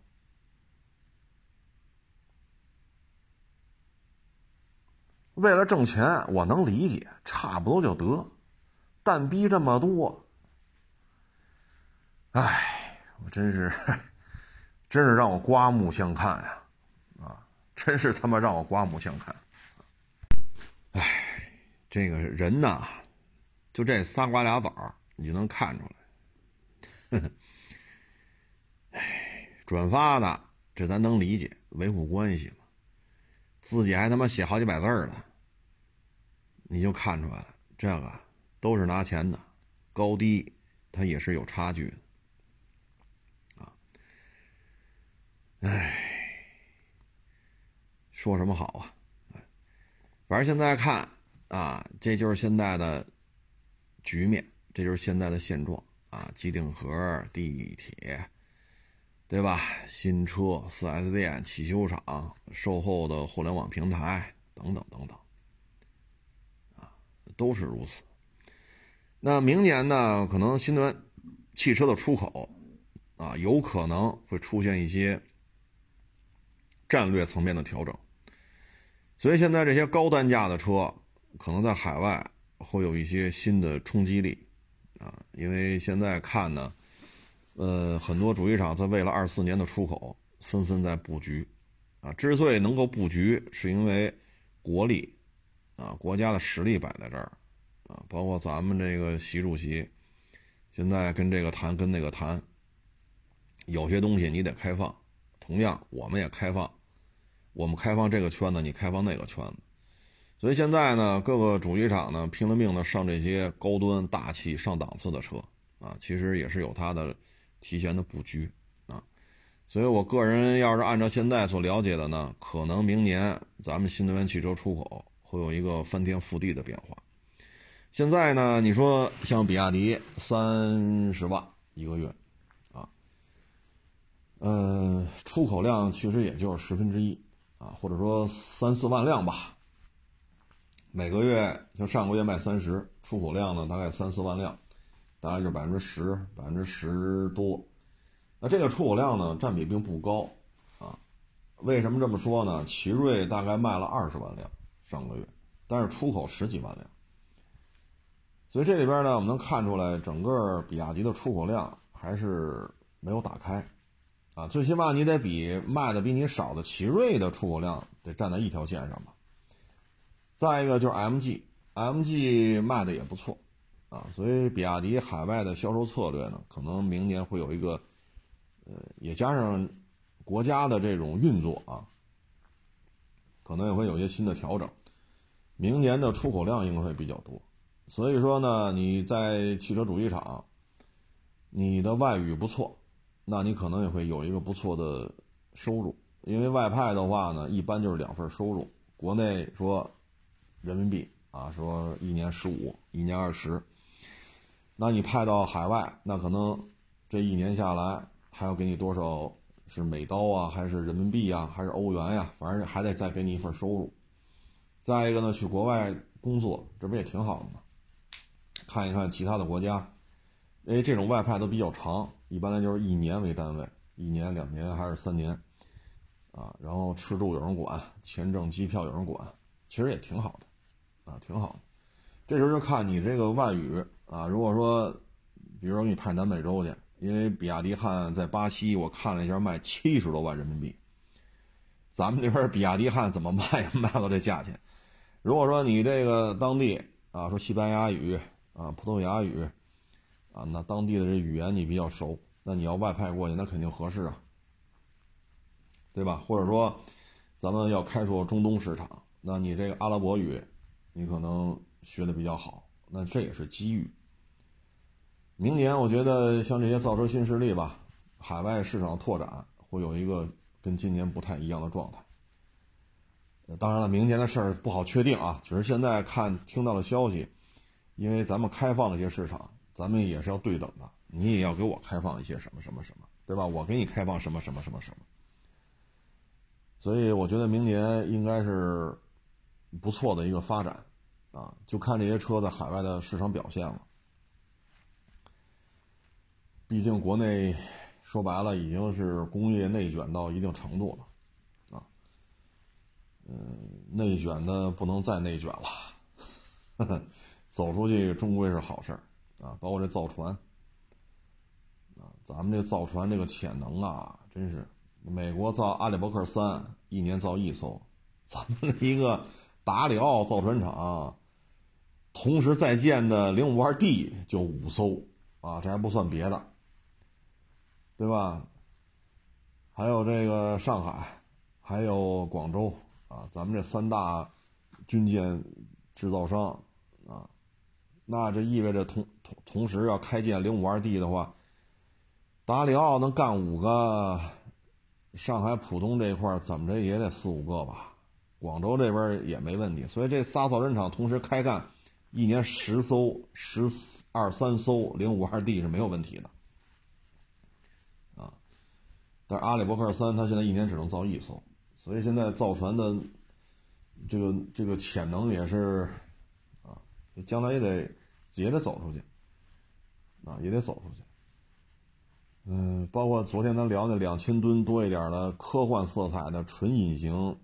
为了挣钱，我能理解，差不多就得，但逼这么多，哎，我真是，真是让我刮目相看呀！啊真是他妈让我刮目相看！哎，这个人呐，就这仨瓜俩枣你就能看出来。哎，转发的这咱能理解，维护关系嘛。自己还他妈写好几百字的，你就看出来了，这个都是拿钱的，高低它也是有差距的。啊，哎。说什么好啊？反正现在看啊，这就是现在的局面，这就是现在的现状啊。机顶盒、地铁，对吧？新车、4S 店、汽修厂、售后的互联网平台等等等等，都是如此。那明年呢？可能新能源汽车的出口啊，有可能会出现一些战略层面的调整。所以现在这些高单价的车，可能在海外会有一些新的冲击力，啊，因为现在看呢，呃，很多主机厂在为了二四年的出口，纷纷在布局，啊，之所以能够布局，是因为国力，啊，国家的实力摆在这儿，啊，包括咱们这个习主席，现在跟这个谈，跟那个谈，有些东西你得开放，同样我们也开放，我们开放这个圈子，你开放那个圈子。所以现在呢，各个主机厂呢拼了命的上这些高端大气上档次的车啊，其实也是有它的提前的布局啊。所以我个人要是按照现在所了解的呢，可能明年咱们新能源汽车出口会有一个翻天覆地的变化。现在呢，你说像比亚迪三十万一个月啊，呃，出口量其实也就是十分之一啊，或者说三四万辆吧。每个月像上个月卖三十，出口量呢大概三四万辆，大概就是百分之十，百分之十多。那这个出口量呢占比并不高啊。为什么这么说呢？奇瑞大概卖了二十万辆上个月，但是出口十几万辆。所以这里边呢，我们能看出来，整个比亚迪的出口量还是没有打开啊。最起码你得比卖的比你少的奇瑞的出口量得站在一条线上吧。再一个就是 MG，MG 卖的也不错，啊，所以比亚迪海外的销售策略呢，可能明年会有一个，呃，也加上国家的这种运作啊，可能也会有一些新的调整，明年的出口量应该会比较多。所以说呢，你在汽车主机厂，你的外语不错，那你可能也会有一个不错的收入，因为外派的话呢，一般就是两份收入，国内说。人民币啊，说一年十五，一年二十，那你派到海外，那可能这一年下来还要给你多少？是美刀啊，还是人民币啊，还是欧元呀？反正还得再给你一份收入。再一个呢，去国外工作，这不也挺好的吗？看一看其他的国家，因为这种外派都比较长，一般来就是一年为单位，一年、两年还是三年啊？然后吃住有人管，签证、机票有人管，其实也挺好的。啊，挺好的。这时候就看你这个外语啊。如果说，比如说给你派南美洲去，因为比亚迪汉在巴西，我看了一下卖七十多万人民币。咱们这边比亚迪汉怎么卖？卖到这价钱？如果说你这个当地啊，说西班牙语啊、葡萄牙语啊，那当地的这语言你比较熟，那你要外派过去，那肯定合适啊，对吧？或者说，咱们要开拓中东市场，那你这个阿拉伯语。你可能学的比较好，那这也是机遇。明年我觉得像这些造车新势力吧，海外市场拓展会有一个跟今年不太一样的状态。当然了，明年的事儿不好确定啊，只是现在看听到的消息，因为咱们开放了一些市场，咱们也是要对等的，你也要给我开放一些什么什么什么，对吧？我给你开放什么什么什么什么。所以我觉得明年应该是不错的一个发展。啊，就看这些车在海外的市场表现了。毕竟国内说白了已经是工业内卷到一定程度了，嗯，内卷的不能再内卷了，走出去终归是好事儿啊。包括这造船，啊，咱们这造船这个潜能啊，真是，美国造阿里伯克三一年造一艘，咱们一个达里奥造船厂。同时在建的零五二 D 就五艘啊，这还不算别的，对吧？还有这个上海，还有广州啊，咱们这三大军舰制造商啊，那这意味着同同同时要开建零五二 D 的话，达里奥能干五个，上海浦东这一块怎么着也得四五个吧，广州这边也没问题，所以这仨造船厂同时开干。一年十艘、十二三艘零五二 D 是没有问题的，啊，但是阿里伯克三它现在一年只能造一艘，所以现在造船的这个这个潜能也是啊，将来也得也得走出去，啊，也得走出去。嗯，包括昨天咱聊那两千吨多一点的科幻色彩的纯隐形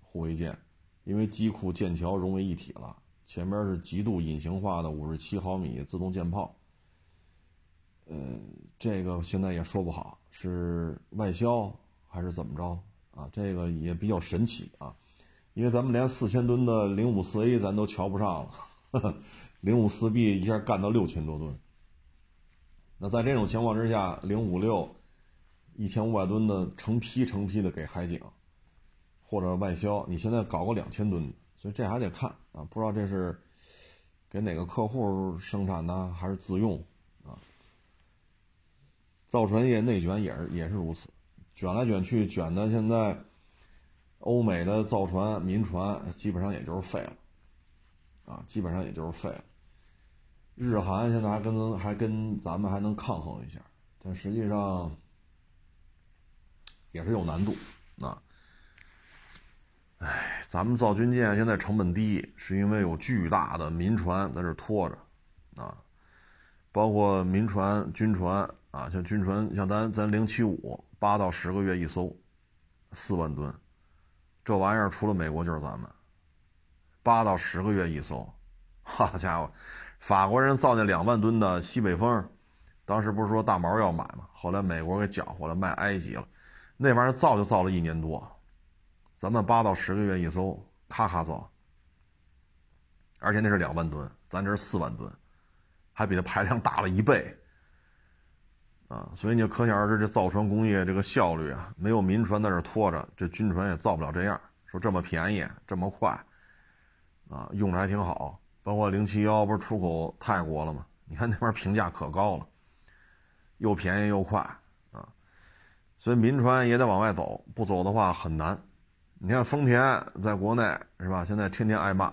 护卫舰，因为机库舰桥融为一体了。前面是极度隐形化的五十七毫米自动舰炮，呃，这个现在也说不好是外销还是怎么着啊？这个也比较神奇啊，因为咱们连四千吨的零五四 A 咱都瞧不上了，零五四 B 一下干到六千多吨。那在这种情况之下，零五六一千五百吨的成批成批的给海警或者外销，你现在搞个两千吨，所以这还得看啊，不知道这是给哪个客户生产呢，还是自用啊？造船业内卷也是也是如此，卷来卷去卷的现在欧美的造船民船基本上也就是废了啊，基本上也就是废了。日韩现在还跟还跟咱们还能抗衡一下，但实际上也是有难度啊。哎，咱们造军舰现在成本低，是因为有巨大的民船在这拖着啊，包括民船、军船啊，像军船，像咱咱零七五八到十个月一艘，四万吨，这玩意儿除了美国就是咱们，八到十个月一艘，好家伙！法国人造那两万吨的西北风，当时不是说大毛要买吗？后来美国给搅和了卖埃及了，那玩意儿造就造了一年多，咱们八到十个月一艘，咔咔造，而且那是两万吨，咱这是四万吨，还比它排量大了一倍，啊，所以你就可想而知这造船工业这个效率啊，没有民船在这拖着，这军船也造不了这样，说这么便宜这么快，啊，用着还挺好。包括零七幺不是出口泰国了吗？你看那边评价可高了，又便宜又快啊，所以民船也得往外走，不走的话很难。你看丰田在国内是吧？现在天天挨骂，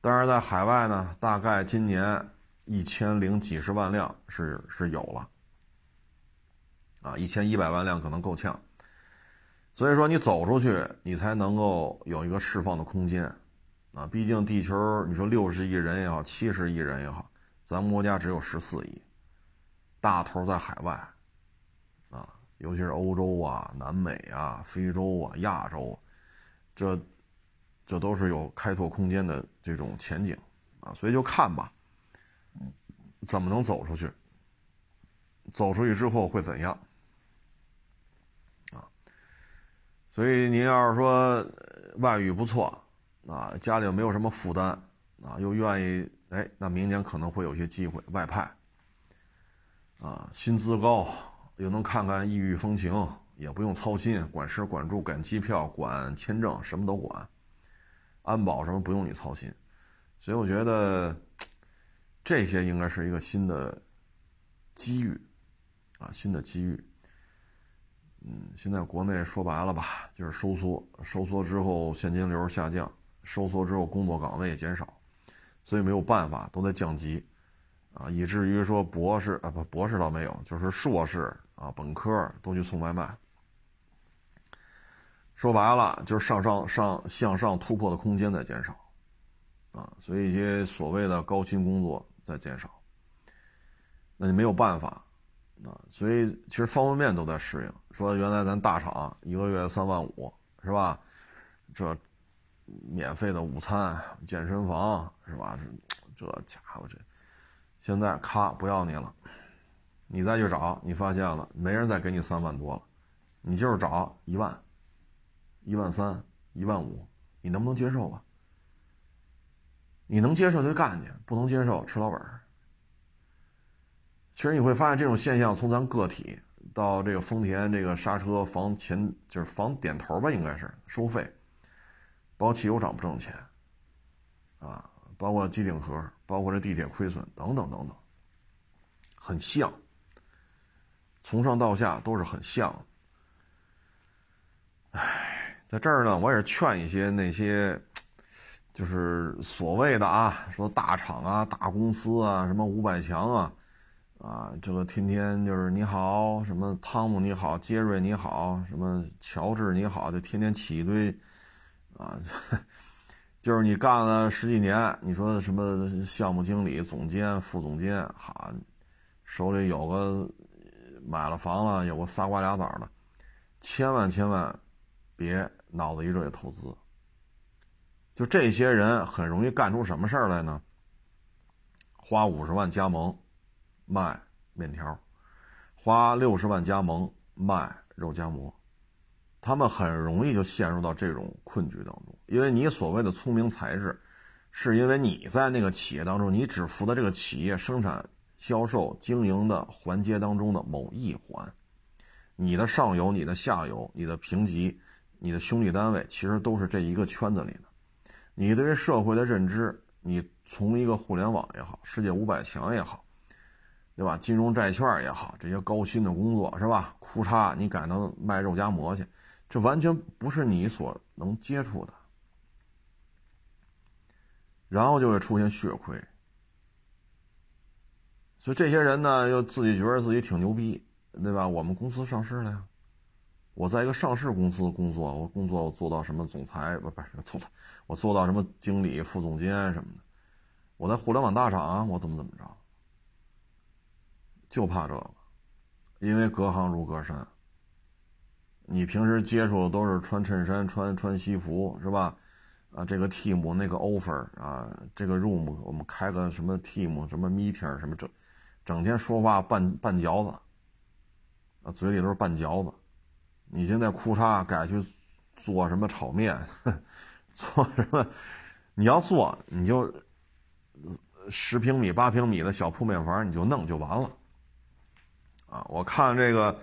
但是在海外呢，大概今年一千零几十万辆是是有了，啊，一千一百万辆可能够呛。所以说你走出去，你才能够有一个释放的空间。啊，毕竟地球，你说六十亿人也好，七十亿人也好，咱们国家只有十四亿，大头在海外，啊，尤其是欧洲啊、南美啊、非洲啊、亚洲，这，这都是有开拓空间的这种前景，啊，所以就看吧，怎么能走出去？走出去之后会怎样？啊，所以您要是说外语不错。啊，家里又没有什么负担，啊，又愿意，哎，那明年可能会有些机会外派。啊，薪资高，又能看看异域风情，也不用操心管吃管住、管机票、管签证，什么都管，安保什么不用你操心，所以我觉得这些应该是一个新的机遇，啊，新的机遇。嗯，现在国内说白了吧，就是收缩，收缩之后现金流下降。收缩之后，工作岗位也减少，所以没有办法，都在降级，啊，以至于说博士啊不，博士倒没有，就是硕士啊、本科都去送外卖。说白了，就是上上上向上突破的空间在减少，啊，所以一些所谓的高薪工作在减少，那你没有办法，啊，所以其实方方面面都在适应。说原来咱大厂一个月三万五，是吧？这。免费的午餐、健身房是吧？这家伙这，现在咔不要你了，你再去找，你发现了没人再给你三万多了，你就是找一万、一万三、一万五，你能不能接受吧？你能接受就干去，不能接受吃老本儿。其实你会发现这种现象，从咱个体到这个丰田这个刹车防前就是防点头吧，应该是收费。包括汽油厂不挣钱，啊，包括机顶盒，包括这地铁亏损等等等等，很像，从上到下都是很像。哎，在这儿呢，我也是劝一些那些，就是所谓的啊，说大厂啊、大公司啊、什么五百强啊，啊，这个天天就是你好，什么汤姆你好，杰瑞你好，什么乔治你好，就天天起一堆。啊，就是你干了十几年，你说什么项目经理、总监、副总监，哈，手里有个买了房了，有个仨瓜俩枣的，千万千万别脑子一热就投资。就这些人很容易干出什么事儿来呢？花五十万加盟，卖面条，花六十万加盟卖肉夹馍，他们很容易就陷入到这种困局当中。因为你所谓的聪明才智，是因为你在那个企业当中，你只负责这个企业生产、销售、经营的环节当中的某一环，你的上游、你的下游、你的评级、你的兄弟单位，其实都是这一个圈子里的。你对于社会的认知，你从一个互联网也好，世界五百强也好。对吧？金融债券也好，这些高薪的工作是吧？裤衩你改能卖肉夹馍去，这完全不是你所能接触的，然后就会出现血亏。所以这些人呢，又自己觉得自己挺牛逼，对吧？我们公司上市了呀，我在一个上市公司工作，我工作我做到什么总裁不不是总裁，我做到什么经理、副总监什么的。我在互联网大厂，我怎么怎么着。就怕这个，因为隔行如隔山。你平时接触的都是穿衬衫、穿穿西服，是吧？啊，这个 team 那个 offer 啊，这个 room 我们开个什么 team 什么 meeting 什么整，整天说话拌拌嚼子，啊，嘴里都是拌嚼子。你现在裤衩改去做什么炒面，做什么？你要做你就十平米、八平米的小铺面房，你就弄就完了。啊，我看这个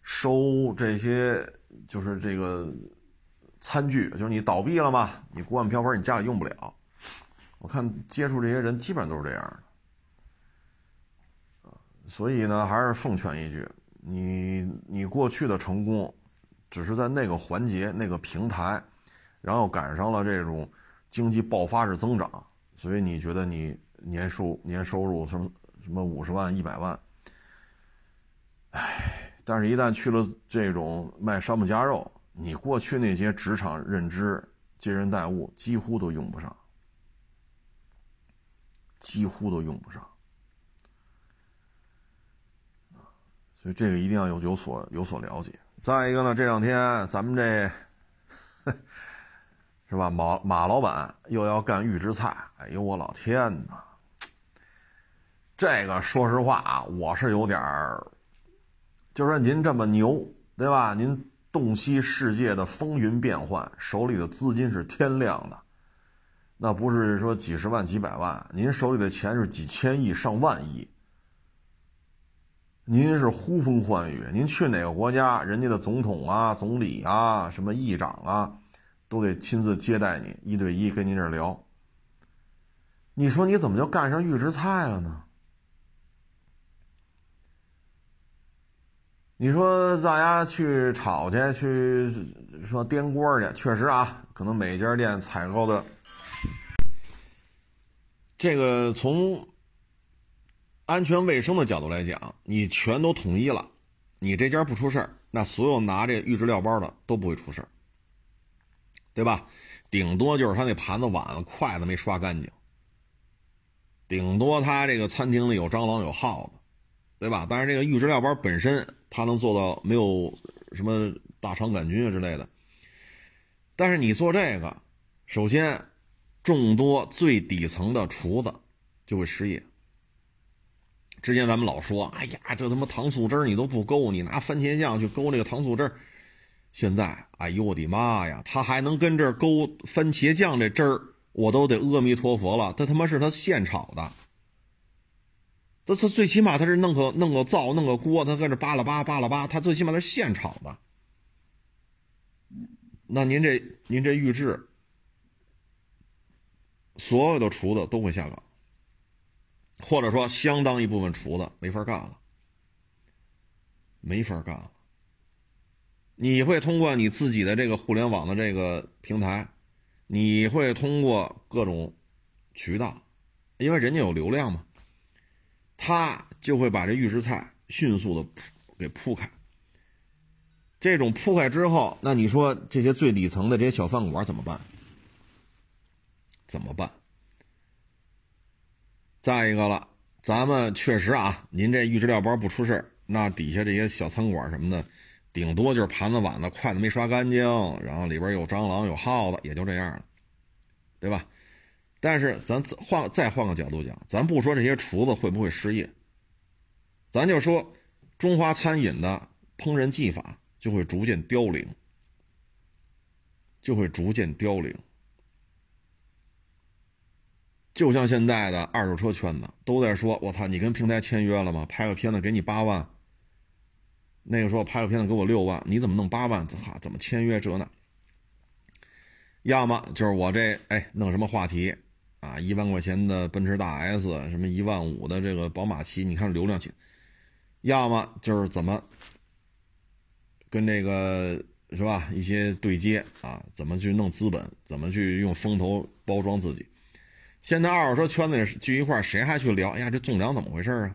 收这些就是这个餐具，就是你倒闭了嘛，你锅碗瓢盆你家里用不了。我看接触这些人基本上都是这样的，所以呢，还是奉劝一句，你你过去的成功，只是在那个环节、那个平台，然后赶上了这种经济爆发式增长，所以你觉得你年收年收入什么什么五十万、一百万。唉，但是，一旦去了这种卖山姆夹肉，你过去那些职场认知、接人待物，几乎都用不上，几乎都用不上所以，这个一定要有有所有所了解。再一个呢，这两天咱们这 是吧？马马老板又要干预制菜，哎呦我老天哪！这个说实话啊，我是有点儿。就说您这么牛，对吧？您洞悉世界的风云变幻，手里的资金是天量的，那不是说几十万、几百万，您手里的钱是几千亿、上万亿。您是呼风唤雨，您去哪个国家，人家的总统啊、总理啊、什么议长啊，都得亲自接待你，一对一跟您这聊。你说你怎么就干上预制菜了呢？你说大家去炒去，去说颠锅去，确实啊，可能每家店采购的这个从安全卫生的角度来讲，你全都统一了，你这家不出事儿，那所有拿这预制料包的都不会出事儿，对吧？顶多就是他那盘子、碗、筷子没刷干净，顶多他这个餐厅里有蟑螂、有耗子，对吧？但是这个预制料包本身。它能做到没有什么大肠杆菌啊之类的，但是你做这个，首先众多最底层的厨子就会失业。之前咱们老说，哎呀，这他妈糖醋汁你都不勾，你拿番茄酱去勾那个糖醋汁现在，哎呦我的妈呀，他还能跟这勾番茄酱这汁儿，我都得阿弥陀佛了。他他妈是他现炒的。他他最起码他是弄个弄个灶弄个锅，他搁这扒拉扒扒拉扒，他最起码他是现炒的。那您这您这预制，所有的厨子都会下岗，或者说相当一部分厨子没法干了，没法干了。你会通过你自己的这个互联网的这个平台，你会通过各种渠道，因为人家有流量嘛。他就会把这预制菜迅速的给铺开。这种铺开之后，那你说这些最底层的这些小饭馆怎么办？怎么办？再一个了，咱们确实啊，您这预制料包不出事那底下这些小餐馆什么的，顶多就是盘子碗的筷子没刷干净，然后里边有蟑螂有耗子，也就这样了，对吧？但是咱换再换个角度讲，咱不说这些厨子会不会失业，咱就说中华餐饮的烹饪技法就会逐渐凋零，就会逐渐凋零。就像现在的二手车圈子都在说：“我操，你跟平台签约了吗？拍个片子给你八万。”那个时候拍个片子给我六万，你怎么弄八万？哈，怎么签约这那？要么就是我这哎弄什么话题啊，一万块钱的奔驰大 S，什么一万五的这个宝马七，你看流量起。要么就是怎么跟这个是吧一些对接啊，怎么去弄资本，怎么去用风投包装自己。现在二手车圈子里聚一块，谁还去聊？哎呀，这纵梁怎么回事啊？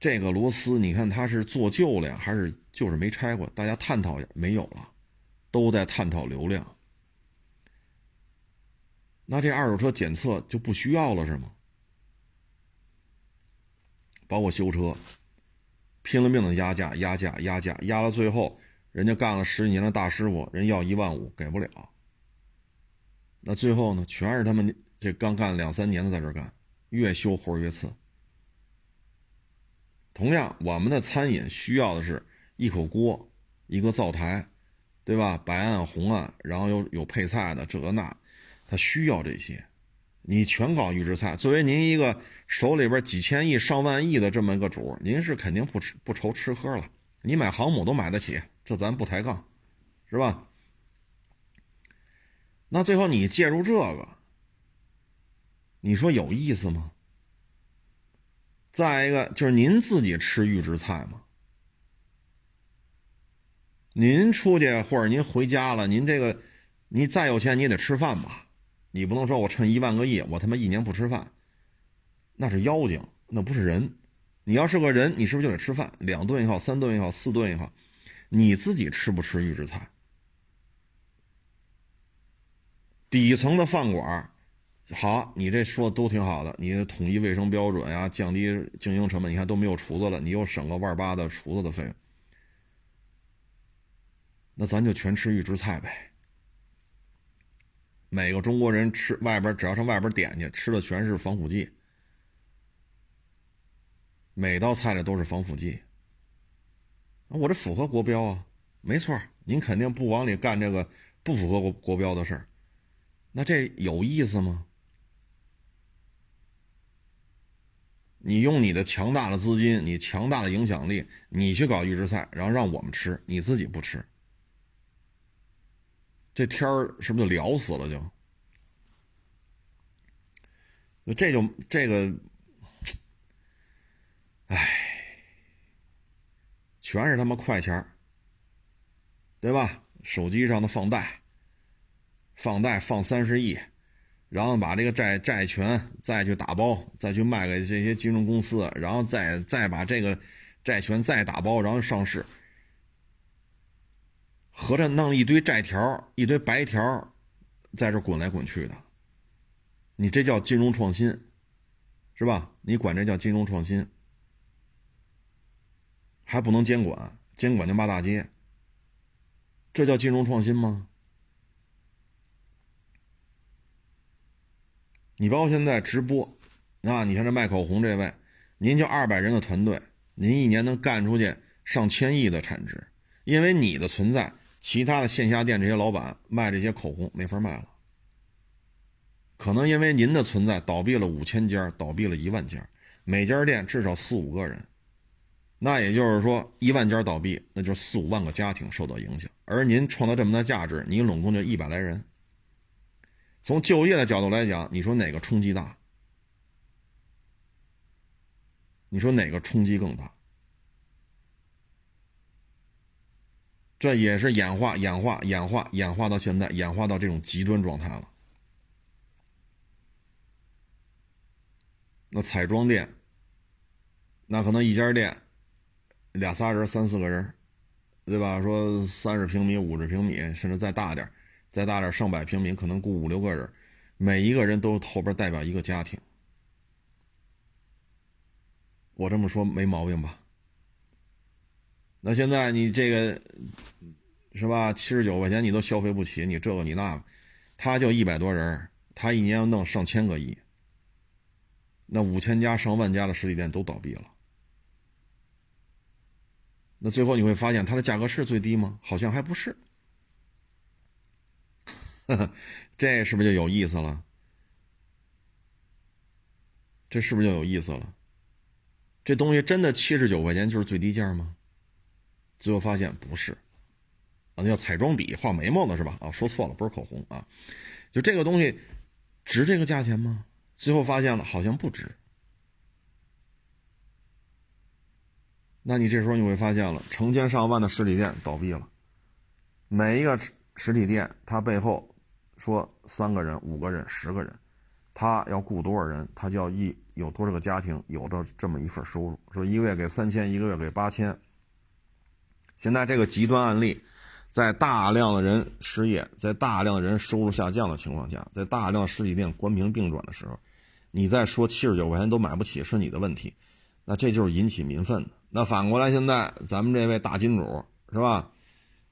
这个螺丝，你看它是做旧了呀，还是就是没拆过？大家探讨一下，没有了，都在探讨流量。那这二手车检测就不需要了是吗？包括修车，拼了命的压价、压价、压价，压到最后，人家干了十几年的大师傅，人要一万五给不了。那最后呢，全是他们这刚干两三年的在这干，越修活越次。同样，我们的餐饮需要的是一口锅，一个灶台，对吧？白案、红案，然后有有配菜的，这个那，他需要这些。你全搞预制菜，作为您一个手里边几千亿、上万亿的这么一个主，您是肯定不吃不愁吃喝了。你买航母都买得起，这咱不抬杠，是吧？那最后你介入这个，你说有意思吗？再一个就是您自己吃预制菜吗？您出去或者您回家了，您这个你再有钱你也得吃饭吧？你不能说我趁一万个亿我他妈一年不吃饭，那是妖精，那不是人。你要是个人，你是不是就得吃饭？两顿也好，三顿也好，四顿也好，你自己吃不吃预制菜？底层的饭馆好，你这说的都挺好的，你统一卫生标准呀，降低经营成本，你看都没有厨子了，你又省个万八的厨子的费用，那咱就全吃预制菜呗。每个中国人吃外边，只要上外边点去，吃的全是防腐剂，每道菜里都是防腐剂。我这符合国标啊，没错，您肯定不往里干这个不符合国国标的事儿，那这有意思吗？你用你的强大的资金，你强大的影响力，你去搞预制菜，然后让我们吃，你自己不吃，这天儿是不是就聊死了？就那，这就这个，唉，全是他妈快钱对吧？手机上的放贷，放贷放三十亿。然后把这个债债权再去打包，再去卖给这些金融公司，然后再再把这个债权再打包，然后上市，合着弄一堆债条、一堆白条，在这滚来滚去的。你这叫金融创新，是吧？你管这叫金融创新，还不能监管，监管就骂大街。这叫金融创新吗？你包括现在直播，啊，你看这卖口红这位，您就二百人的团队，您一年能干出去上千亿的产值，因为你的存在，其他的线下店这些老板卖这些口红没法卖了，可能因为您的存在倒闭了五千家，倒闭了一万家，每家店至少四五个人，那也就是说一万家倒闭，那就四五万个家庭受到影响，而您创造这么大价值，你拢共就一百来人。从就业的角度来讲，你说哪个冲击大？你说哪个冲击更大？这也是演化、演化、演化、演化到现在，演化到这种极端状态了。那彩妆店，那可能一家店俩仨人、三四个人，对吧？说三十平米、五十平米，甚至再大点再大点，上百平米，可能雇五六个人，每一个人都后边代表一个家庭。我这么说没毛病吧？那现在你这个是吧？七十九块钱你都消费不起，你这个你那个，他就一百多人，他一年要弄上千个亿，那五千家上万家的实体店都倒闭了。那最后你会发现它的价格是最低吗？好像还不是。这是不是就有意思了？这是不是就有意思了？这东西真的七十九块钱就是最低价吗？最后发现不是，啊，那叫彩妆笔画眉毛的是吧？啊，说错了，不是口红啊。就这个东西值这个价钱吗？最后发现了，好像不值。那你这时候你会发现了，成千上万的实体店倒闭了，每一个实体店它背后说三个人、五个人、十个人，他要雇多少人，他就要一有多少个家庭有着这么一份收入，说一个月给三千，一个月给八千。现在这个极端案例，在大量的人失业，在大量的人收入下降的情况下，在大量实体店关停并转的时候，你再说七十九块钱都买不起是你的问题，那这就是引起民愤的。那反过来，现在咱们这位大金主是吧，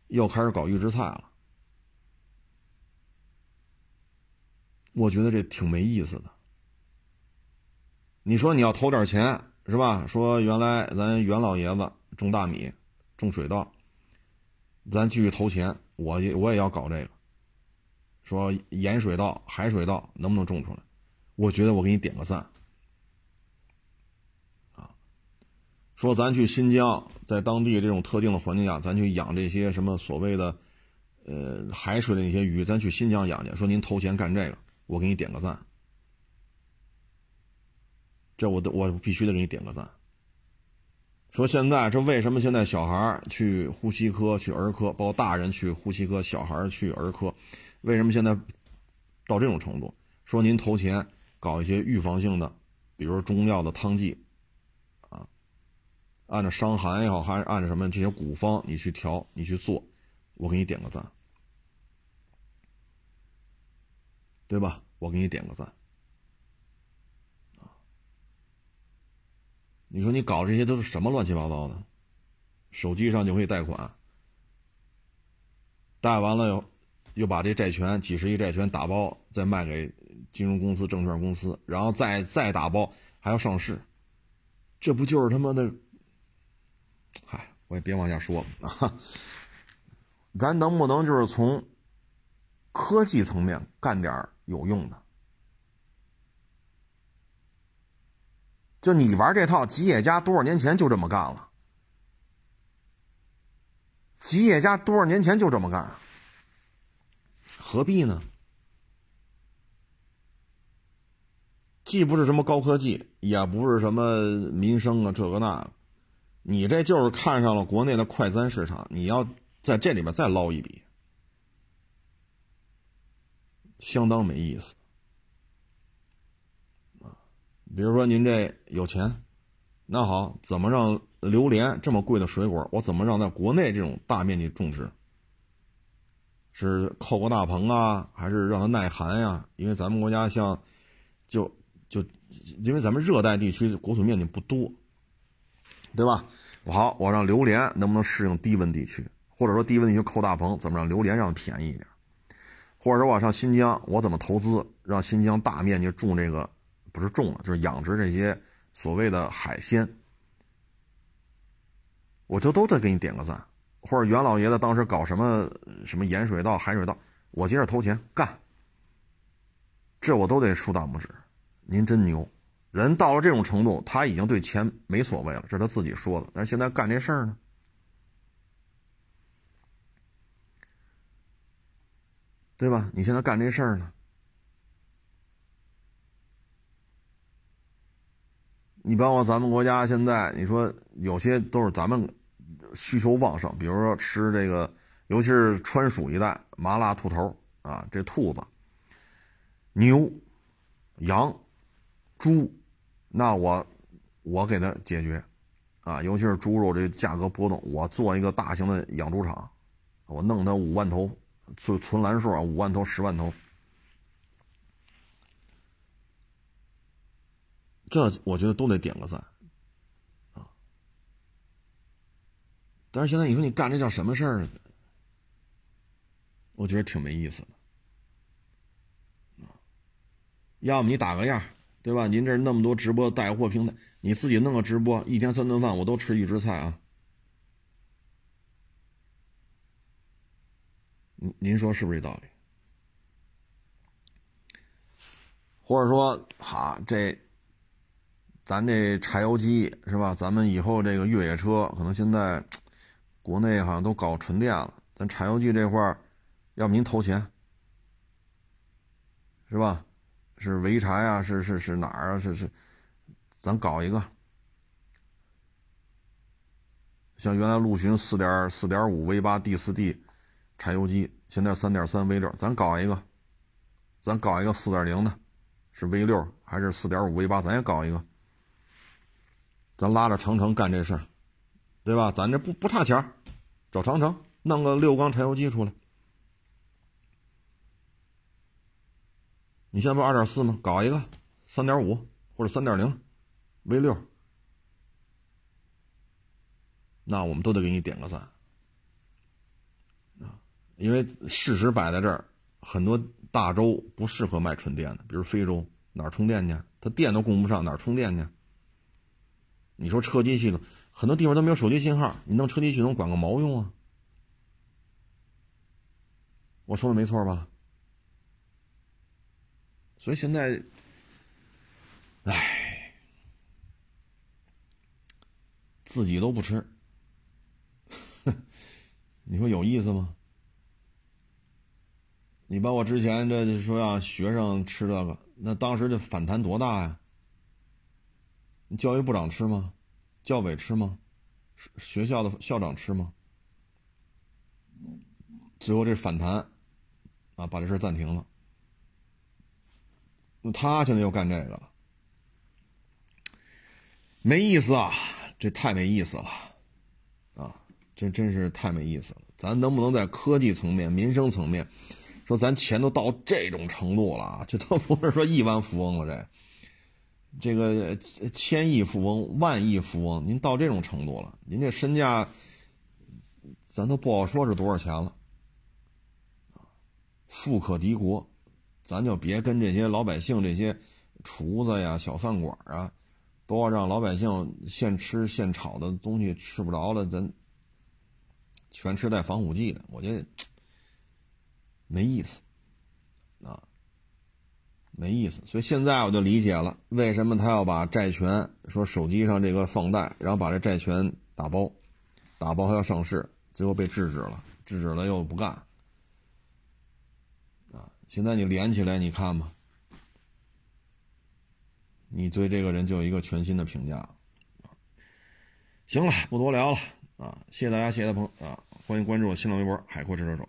又开始搞预制菜了，我觉得这挺没意思的。你说你要投点钱是吧？说原来咱袁老爷子种大米、种水稻，咱继续投钱，我也我也要搞这个。说盐水稻、海水稻能不能种出来？我觉得我给你点个赞。啊，说咱去新疆，在当地这种特定的环境下，咱去养这些什么所谓的呃海水的那些鱼，咱去新疆养去。说您投钱干这个，我给你点个赞。这我都我必须得给你点个赞。说现在这为什么现在小孩去呼吸科、去儿科，包括大人去呼吸科，小孩去儿科，为什么现在到这种程度？说您投钱搞一些预防性的，比如中药的汤剂，啊，按照伤寒也好，还是按照什么这些古方你去调，你去做，我给你点个赞，对吧？我给你点个赞。你说你搞这些都是什么乱七八糟的？手机上就可以贷款，贷完了又又把这债权几十亿债权打包再卖给金融公司、证券公司，然后再再打包还要上市，这不就是他妈的？嗨，我也别往下说了啊！咱能不能就是从科技层面干点有用的？就你玩这套，吉野家多少年前就这么干了。吉野家多少年前就这么干，何必呢？既不是什么高科技，也不是什么民生啊，这个那个，你这就是看上了国内的快餐市场，你要在这里面再捞一笔，相当没意思。比如说您这有钱，那好，怎么让榴莲这么贵的水果，我怎么让在国内这种大面积种植？是扣个大棚啊，还是让它耐寒呀？因为咱们国家像，就就因为咱们热带地区国土面积不多，对吧？好，我让榴莲能不能适应低温地区？或者说低温地区扣大棚，怎么让榴莲让它便宜一点？或者说我上新疆，我怎么投资让新疆大面积种这个？不是种了，就是养殖这些所谓的海鲜，我就都得给你点个赞。或者袁老爷子当时搞什么什么盐水稻、海水稻，我接着投钱干，这我都得竖大拇指。您真牛，人到了这种程度，他已经对钱没所谓了，这是他自己说的。但是现在干这事儿呢，对吧？你现在干这事儿呢？你包括咱们国家现在，你说有些都是咱们需求旺盛，比如说吃这个，尤其是川蜀一带麻辣兔头啊，这兔子、牛、羊、猪，那我我给它解决啊，尤其是猪肉这价格波动，我做一个大型的养猪场，我弄它五万头，存存栏数啊，五万头、十万头。这我觉得都得点个赞啊。但是现在你说你干这叫什么事儿？我觉得挺没意思的啊。要么你打个样，对吧？您这那么多直播带货平台，你自己弄个直播，一天三顿饭我都吃预制菜啊。您您说是不是这道理？或者说，哈，这咱这柴油机是吧？咱们以后这个越野车可能现在国内好像都搞纯电了，咱柴油机这块儿，要不您投钱是吧？是潍柴啊？是是是哪儿啊？是是，咱搞一个。像原来陆巡四点四点五 V 八 D 四 D 柴油机，现在三点三 V 六，咱搞一个，咱搞一个四点零的，是 V 六还是四点五 V 八？咱也搞一个，咱拉着长城干这事儿，对吧？咱这不不差钱找长城弄个六缸柴油机出来。你现在不二点四吗？搞一个三点五或者三点零 V 六。那我们都得给你点个赞，啊，因为事实摆在这儿，很多大洲不适合卖纯电的，比如非洲哪儿充电去？它电都供不上，哪儿充电去？你说车机系统，很多地方都没有手机信号，你弄车机系统管个毛用啊？我说的没错吧？所以现在，唉，自己都不吃。你说有意思吗？你把我之前这说让学生吃这个，那当时这反弹多大呀？教育部长吃吗？教委吃吗？学校的校长吃吗？最后这反弹，啊，把这事暂停了。那他现在又干这个了，没意思啊！这太没意思了。啊这真是太没意思了！咱能不能在科技层面、民生层面，说咱钱都到这种程度了，这都不是说亿万富翁了，这这个千亿富翁、万亿富翁，您到这种程度了，您这身价，咱都不好说是多少钱了，富可敌国，咱就别跟这些老百姓、这些厨子呀、小饭馆啊，都要让老百姓现吃现炒的东西吃不着了，咱。全吃带防腐剂的，我觉得没意思啊，没意思。所以现在我就理解了，为什么他要把债权说手机上这个放贷，然后把这债权打包，打包还要上市，最后被制止了，制止了又不干啊。现在你连起来，你看吧，你对这个人就有一个全新的评价。行了，不多聊了。啊，谢谢大家，谢谢大朋啊，欢迎关注我新浪微博“海阔试车手”。